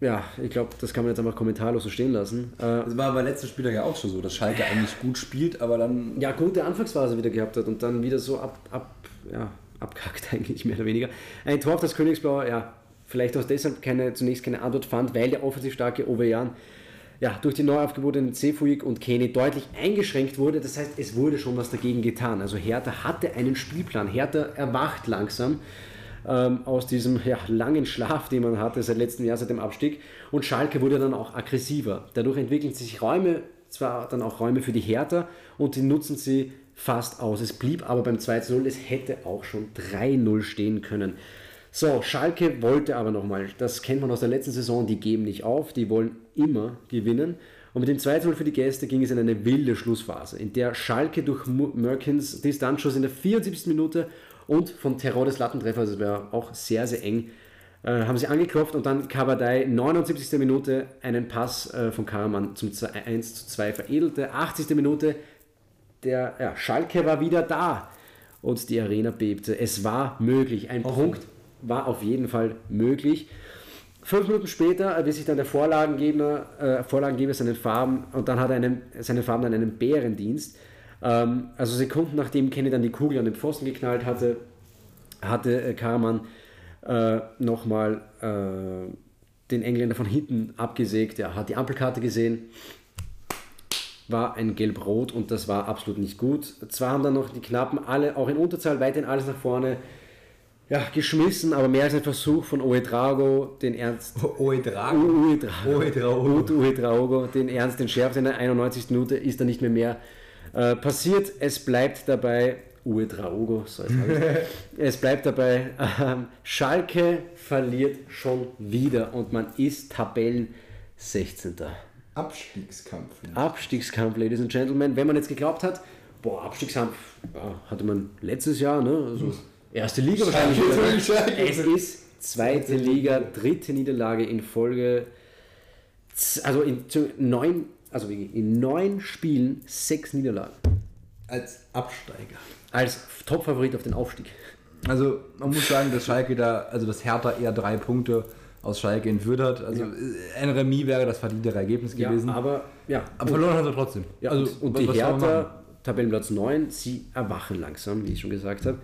ja, ich glaube, das kann man jetzt einfach kommentarlos so stehen lassen. Äh, das war beim letzten Spieler ja auch schon so, dass Schalke eigentlich gut spielt, aber dann. Ja, gute Anfangsphase wieder gehabt hat und dann wieder so ab, ab, ja, abkackt eigentlich mehr oder weniger. Ein Tor auf das Königsblauer, ja, vielleicht auch deshalb keine, zunächst keine Antwort fand, weil der offensiv starke Ovejan ja, durch die neu aufgebotenen Cefuig und Kenny deutlich eingeschränkt wurde. Das heißt, es wurde schon was dagegen getan. Also Hertha hatte einen Spielplan. Hertha erwacht langsam ähm, aus diesem ja, langen Schlaf, den man hatte seit letztem Jahr, seit dem Abstieg. Und Schalke wurde dann auch aggressiver. Dadurch entwickeln sich Räume, zwar dann auch Räume für die Hertha und die nutzen sie fast aus. Es blieb aber beim 2-0, es hätte auch schon 3-0 stehen können. So, Schalke wollte aber nochmal, das kennt man aus der letzten Saison, die geben nicht auf, die wollen immer gewinnen. Und mit dem 2-0 für die Gäste ging es in eine wilde Schlussphase, in der Schalke durch Merkins Distanzschuss in der 74. Minute und von Terror des Lattentreffers, das wäre auch sehr, sehr eng, äh, haben sie angeklopft und dann Kabadai 79. Minute einen Pass äh, von Karaman zum 1 zu 2 veredelte. 80. Minute, der ja, Schalke war wieder da und die Arena bebte. Es war möglich. Ein Offen. Punkt war auf jeden Fall möglich. Fünf Minuten später erwies sich dann der Vorlagengeber, äh, Vorlagengeber seinen Farben und dann hat er einen, seine Farben dann einen Bärendienst. Ähm, also Sekunden nachdem Kenny dann die Kugel an den Pfosten geknallt hatte, hatte äh, Karaman äh, nochmal äh, den Engländer von hinten abgesägt. Er hat die Ampelkarte gesehen, war ein Gelb-Rot und das war absolut nicht gut. Zwar haben dann noch die Knappen alle, auch in Unterzahl, weiterhin alles nach vorne ja, geschmissen, aber mehr als ein Versuch von Oedrago, den Ernst. Oedrago? Oedrago. Oedrago. Oedrago, den Ernst, den Schärft in der 91. Minute ist da nicht mehr mehr äh, passiert. Es bleibt dabei, Uedraogo, so es bleibt dabei, äh, Schalke verliert schon wieder und man ist Tabellen 16. Abstiegskampf. Abstiegskampf, Ladies and Gentlemen. Wenn man jetzt geglaubt hat, boah, Abstiegskampf ja, hatte man letztes Jahr, ne? Also, hm Erste Liga wahrscheinlich. Es ist zweite Liga, dritte Niederlage in Folge. Also in neun, also in neun Spielen sechs Niederlagen. Als Absteiger. Als Topfavorit auf den Aufstieg. Also man muss sagen, dass Schalke da, also das Hertha eher drei Punkte aus Schalke entführt hat. Also ja. ein Remis wäre das verdientere Ergebnis gewesen. Ja, aber ja. Aber verloren hat er trotzdem. Ja, also, und, und die Hertha, Tabellenplatz 9, sie erwachen langsam, wie ich schon gesagt habe.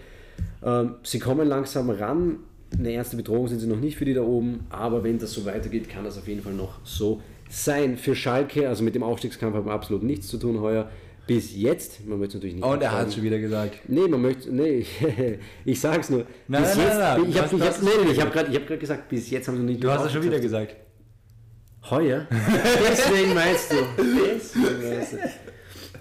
Ähm, sie kommen langsam ran. Eine erste Bedrohung sind sie noch nicht für die da oben, aber wenn das so weitergeht, kann das auf jeden Fall noch so sein. Für Schalke, also mit dem Aufstiegskampf haben wir absolut nichts zu tun heuer. Bis jetzt, man möchte natürlich nicht. Und er hat es schon wieder gesagt. Nee, man möchte, nee, ich sag's nur. Nein, bis nein, jetzt, nein, nein, ich habe hab, nee, hab gerade hab gesagt, bis jetzt haben sie nicht. Du hast es schon wieder gesagt. Heuer? Deswegen meinst du. Deswegen meinst du.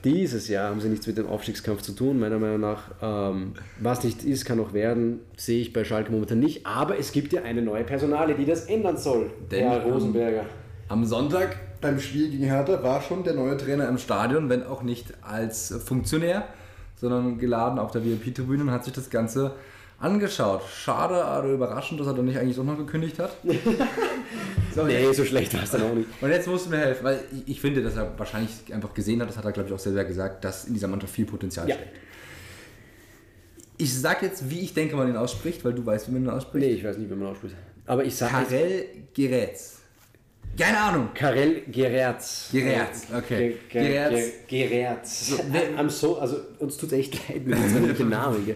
Dieses Jahr haben sie nichts mit dem Aufstiegskampf zu tun, meiner Meinung nach. Ähm, was nicht ist, kann noch werden, sehe ich bei Schalke momentan nicht. Aber es gibt ja eine neue Personale, die das ändern soll. Denn Herr Rosenberger. Am Sonntag beim Spiel gegen Hertha war schon der neue Trainer im Stadion, wenn auch nicht als Funktionär, sondern geladen auf der VIP-Tribüne und hat sich das Ganze angeschaut. Schade, aber überraschend, dass er dann nicht eigentlich auch noch gekündigt hat. so, nee, so schlecht war es dann auch nicht. Und jetzt musst du mir helfen, weil ich, ich, finde, dass er wahrscheinlich einfach gesehen hat, das hat er glaube ich auch selber gesagt, dass in dieser Mannschaft viel Potenzial ja. steckt. Ich sag jetzt, wie ich denke, man ihn ausspricht, weil du weißt, wie man ihn ausspricht. Nee, ich weiß nicht, wie man ihn ausspricht. Aber ich sag Karel Gerätz. Keine Ahnung. Karel Gerätz. Gerätz, okay. Gerätz. Gerätz. So, so, also uns tut echt leid mit unserem Namen.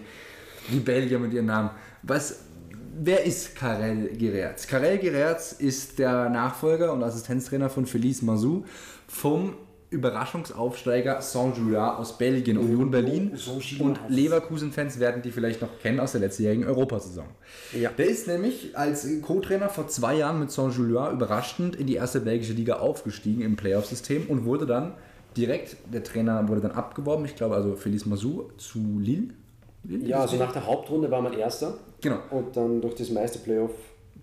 Die Belgier mit ihren Namen. Was, wer ist Karel Gererz? Karel Gererz ist der Nachfolger und Assistenztrainer von Felice Mazou vom Überraschungsaufsteiger Saint-Julien aus Belgien, Union Berlin. Und Leverkusen-Fans werden die vielleicht noch kennen aus der letztjährigen Europasaison. Ja. Der ist nämlich als Co-Trainer vor zwei Jahren mit Saint-Julien überraschend in die erste belgische Liga aufgestiegen im Playoff-System und wurde dann direkt, der Trainer wurde dann abgeworben, ich glaube also Felice Mazou zu Lille. Ja, also nach der Hauptrunde war man Erster. Genau. Und dann durch das meiste Playoff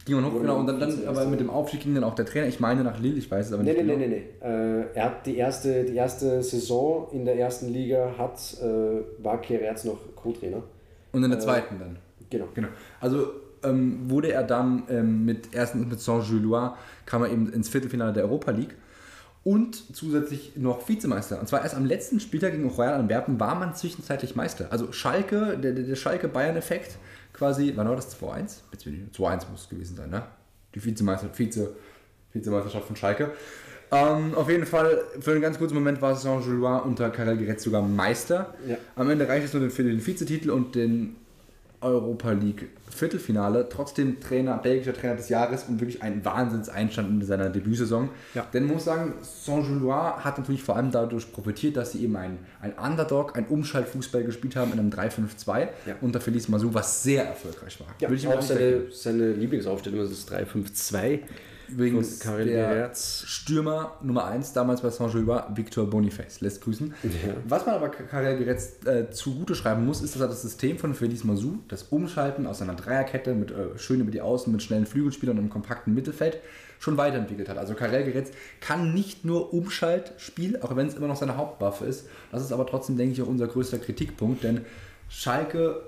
Ging man hoch, genau. Und dann, dann aber mit dem Aufstieg ging dann auch der Trainer, ich meine nach Lille, ich weiß es aber nicht. Nee, nee, genau. nee, nee, nee. Äh, er hat die erste, die erste Saison in der ersten Liga hat, äh, war Kererz noch Co-Trainer. Und in der äh, zweiten dann? Genau. genau. Also ähm, wurde er dann ähm, mit erstens mit Saint-Gillois, kam er eben ins Viertelfinale der Europa League und zusätzlich noch Vizemeister. Und zwar erst am letzten Spieltag gegen Royal Antwerpen war man zwischenzeitlich Meister. Also Schalke, der, der Schalke-Bayern-Effekt quasi, wann war das? 2-1? 2-1 muss es gewesen sein, ne? Die Vizemeister, Vize, Vizemeisterschaft von Schalke. Ähm, auf jeden Fall, für einen ganz kurzen Moment war Saint-Gillois unter Karel Geretz sogar Meister. Ja. Am Ende reicht es nur für den Vizetitel und den Europa League Viertelfinale, trotzdem Trainer, belgischer Trainer des Jahres und wirklich ein Wahnsinnseinstand in seiner Debütsaison. Ja. Denn man muss sagen, Saint-Gillois hat natürlich vor allem dadurch profitiert, dass sie eben ein, ein Underdog, ein Umschaltfußball gespielt haben in einem 3-5-2 ja. unter Felice Mazou, was sehr erfolgreich war. Ja, Würde ich auch seine, seine Lieblingsaufstellung ist das 3-5-2. Übrigens Karel der Stürmer Nummer 1 damals bei Saint-Gillois, Victor Boniface, lässt grüßen. Ja. Was man aber Karel Geretz äh, zugute schreiben muss, ist, dass er das System von Felice Mazou, das Umschalten aus einer Dreierkette mit äh, schön über die Außen, mit schnellen Flügelspielern und einem kompakten Mittelfeld, schon weiterentwickelt hat. Also Karel Geretz kann nicht nur Umschaltspiel, auch wenn es immer noch seine Hauptwaffe ist. Das ist aber trotzdem, denke ich, auch unser größter Kritikpunkt, denn Schalke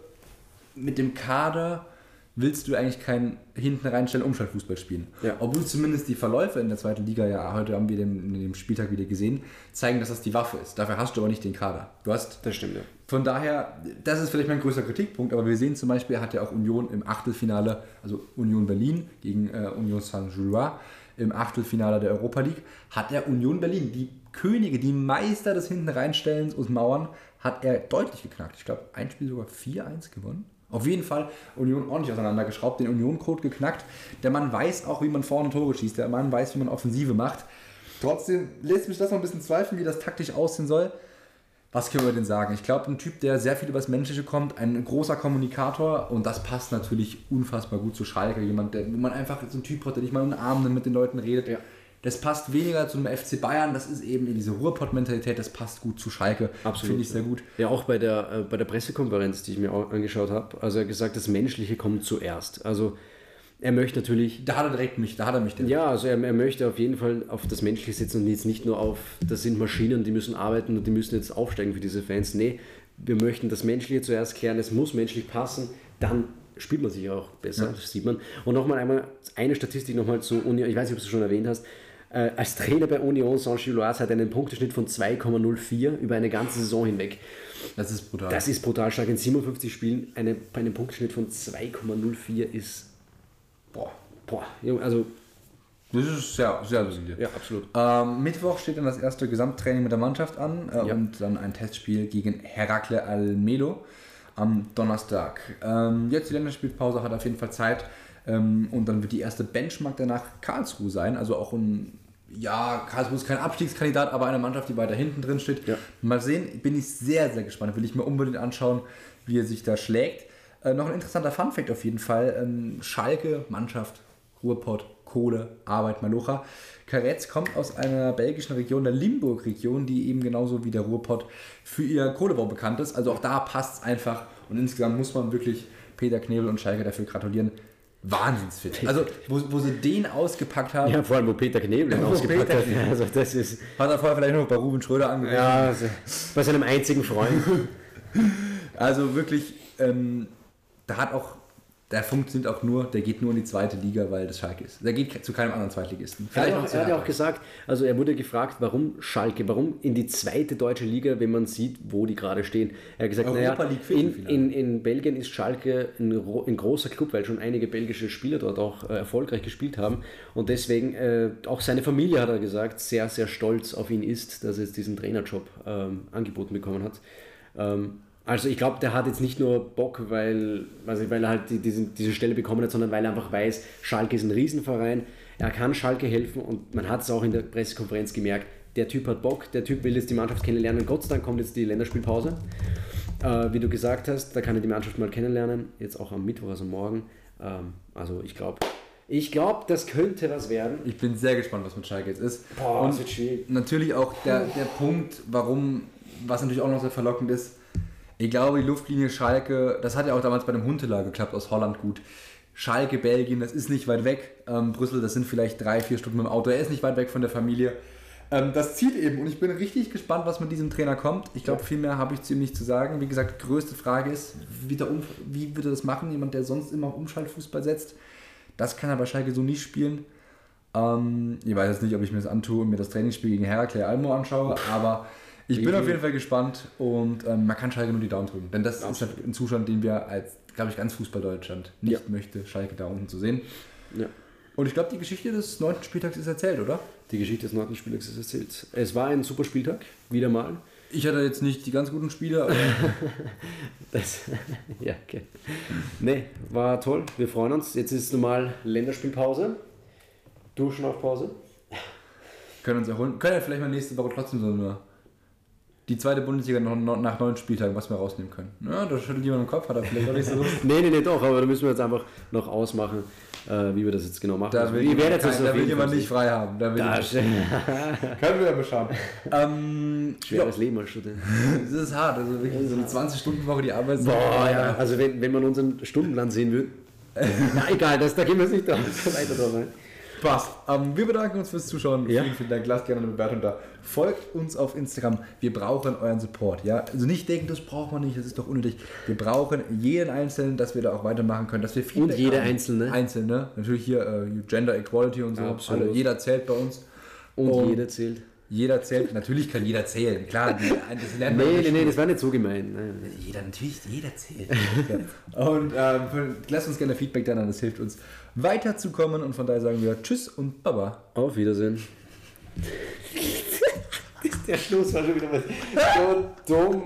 mit dem Kader willst du eigentlich keinen hinten reinstellen Umschaltfußball spielen. Ja. Obwohl zumindest die Verläufe in der zweiten Liga, ja, heute haben wir den, in dem Spieltag wieder gesehen, zeigen, dass das die Waffe ist. Dafür hast du aber nicht den Kader. Du hast. Das stimmt, ja. Von daher, das ist vielleicht mein größter Kritikpunkt, aber wir sehen zum Beispiel, hat ja auch Union im Achtelfinale, also Union Berlin gegen äh, Union Saint-Gillois, im Achtelfinale der Europa League, hat er Union Berlin, die Könige, die Meister des hinten reinstellens und Mauern, hat er deutlich geknackt. Ich glaube, ein Spiel sogar 4-1 gewonnen. Auf jeden Fall Union ordentlich auseinandergeschraubt, den Union-Code geknackt. Der Mann weiß auch, wie man vorne Tore schießt. Der Mann weiß, wie man Offensive macht. Trotzdem lässt mich das noch ein bisschen zweifeln, wie das taktisch aussehen soll. Was können wir denn sagen? Ich glaube, ein Typ, der sehr viel über das Menschliche kommt, ein großer Kommunikator und das passt natürlich unfassbar gut zu Schalke. Jemand, der, wo man einfach so ein Typ hat, der nicht mal in den Armen mit den Leuten redet. Ja. Das passt weniger zu einem FC Bayern, das ist eben diese Ruhrpott-Mentalität, das passt gut zu Schalke. Absolut. Finde ich sehr gut. Ja, auch bei der, äh, bei der Pressekonferenz, die ich mir angeschaut habe, also er hat gesagt, das Menschliche kommt zuerst. Also er möchte natürlich. Da hat er direkt mich, da hat er mich direkt. Ja, also er, er möchte auf jeden Fall auf das Menschliche setzen und jetzt nicht nur auf, das sind Maschinen, die müssen arbeiten und die müssen jetzt aufsteigen für diese Fans. Nee, wir möchten das Menschliche zuerst klären, es muss menschlich passen, dann spielt man sich auch besser, ja. das sieht man. Und nochmal einmal eine Statistik nochmal zu Uni, ich weiß nicht, ob du es schon erwähnt hast, äh, als Trainer bei Union Saint-Gilloise hat er einen Punkteschnitt von 2,04 über eine ganze Saison hinweg. Das ist brutal. Das ist brutal stark. In 57 Spielen eine, bei einem Punkteschnitt von 2,04 ist. Boah, boah, also. Das ist sehr, sehr solide. Ja, absolut. Ähm, Mittwoch steht dann das erste Gesamttraining mit der Mannschaft an äh, ja. und dann ein Testspiel gegen Herakle Almelo am Donnerstag. Ähm, jetzt die Länderspielpause hat auf jeden Fall Zeit. Ähm, und dann wird die erste Benchmark danach Karlsruhe sein, also auch ein ja, Karlsruhe ist kein Abstiegskandidat, aber eine Mannschaft, die weiter hinten drin steht. Ja. Mal sehen, bin ich sehr, sehr gespannt. Will ich mir unbedingt anschauen, wie er sich da schlägt. Äh, noch ein interessanter Funfact auf jeden Fall. Ähm, Schalke, Mannschaft, Ruhrpott, Kohle, Arbeit, Malocha. Karetz kommt aus einer belgischen Region, der Limburg-Region, die eben genauso wie der Ruhrpott für ihr Kohlebau bekannt ist. Also auch da passt es einfach. Und insgesamt muss man wirklich Peter Knebel und Schalke dafür gratulieren wahnsinnsfit. Also, wo, wo sie den ausgepackt haben. Ja, vor allem, wo Peter Knebel den ausgepackt Peter, hat. Also, das ist hat er vorher vielleicht noch bei Ruben Schröder angefangen. Ja, also, bei seinem einzigen Freund. also wirklich, ähm, da hat auch der funktioniert auch nur, der geht nur in die zweite Liga, weil das Schalke ist. Der geht zu keinem anderen Zweitligisten. er hat, er hat ja auch gesagt, also er wurde gefragt, warum Schalke, warum in die zweite deutsche Liga, wenn man sieht, wo die gerade stehen. Er hat gesagt, naja, in, in, in Belgien ist Schalke ein, ein, großer Club, weil schon einige belgische Spieler dort auch äh, erfolgreich gespielt haben und deswegen äh, auch seine Familie, hat er gesagt, sehr, sehr stolz auf ihn ist, dass er jetzt diesen Trainerjob ähm, angeboten bekommen hat. Ähm, Also ich glaube, der hat jetzt nicht nur Bock, weil, also weil er halt die, diese, diese Stelle bekommen hat, sondern weil er einfach weiß, Schalke ist ein Riesenverein, er kann Schalke helfen und man hat es auch in der Pressekonferenz gemerkt, der Typ hat Bock, der Typ will jetzt die Mannschaft kennenlernen. Gott sei Dank kommt jetzt die Länderspielpause. Äh, wie du gesagt hast, da kann er die Mannschaft mal kennenlernen, jetzt auch am Mittwoch, also morgen. Ähm, also ich glaube, ich glaube, das könnte was werden. Ich bin sehr gespannt, was mit Schalke jetzt ist. Boah, und das wird schwierig. natürlich auch der, der Punkt, warum, was natürlich auch noch sehr verlockend ist, ich glaube, die Luftlinie Schalke, das hat ja auch damals bei dem Huntelaar geklappt aus Holland gut. Schalke, Belgien, das ist nicht weit weg. Ähm, Brüssel, das sind vielleicht drei, vier Stunden mit dem Auto. Er ist nicht weit weg von der Familie. Ähm, das zieht eben und ich bin richtig gespannt, was mit diesem Trainer kommt. Ich glaube, viel mehr habe ich zu ihm nicht zu sagen. Wie gesagt, die größte Frage ist, wie, der wie wird er das machen? Jemand, der sonst immer auf Umschaltfußball setzt. Das kann er bei Schalke so nicht spielen. Ähm, ich weiß jetzt nicht, ob ich mir das antue und mir das Trainingsspiel gegen Herakle Almo anschaue, aber ich bin auf jeden Fall gespannt und ähm, man kann Schalke nur die Daumen drücken. Denn das Absolut. ist halt ein Zustand, den wir als, glaube ich, ganz Fußball-Deutschland nicht ja. möchte, Schalke da unten zu sehen. Ja. Und ich glaube, die Geschichte des neunten Spieltags ist erzählt, oder? Die Geschichte des neunten Spieltags ist erzählt. Es war ein super Spieltag, wieder mal. Ich hatte jetzt nicht die ganz guten Spiele, aber. das, ja, okay. Nee, war toll. Wir freuen uns. Jetzt ist normal Länderspielpause. Duschen auf Pause. Können uns erholen. Können wir vielleicht mal nächste Woche trotzdem so eine die zweite Bundesliga noch, nach neun Spieltagen, was wir rausnehmen können. Ja, da schüttelt jemand im Kopf, hat er vielleicht auch nicht so Lust. nee, nee, nee, doch, aber da müssen wir jetzt einfach noch ausmachen, äh, wie wir das jetzt genau machen. Da also, will, jemand, kein, da will jemand nicht frei haben. Da will da können wir ja beschauen. ähm, Schweres Leben als Student. das ist hart, also wirklich so eine 20-Stunden-Woche die Arbeit. Boah, ja, also wenn, wenn man unseren Stundenplan sehen würde. Na egal, das, da gehen wir jetzt nicht drauf. Weiter drauf. Passt. Ähm, wir bedanken uns fürs Zuschauen. Ja. Vielen, vielen Dank. Lasst gerne eine Bewertung da. Folgt uns auf Instagram. Wir brauchen euren Support. Ja? Also nicht denken, das braucht man nicht, das ist doch unnötig. Wir brauchen jeden Einzelnen, dass wir da auch weitermachen können, dass wir Feedback Und jede haben. Einzelne. Einzelne. Natürlich hier äh, Gender Equality und so. Ja, Alle, jeder zählt bei uns. Und, und jeder zählt. Jeder zählt, natürlich kann jeder zählen, klar. Das lernt nee, nee, nee, das war nicht so gemein. Jeder, natürlich, jeder zählt. und ähm, lasst uns gerne Feedback da, das hilft uns weiterzukommen. Und von daher sagen wir Tschüss und Baba. Auf Wiedersehen. Der Schluss war schon wieder so dumm.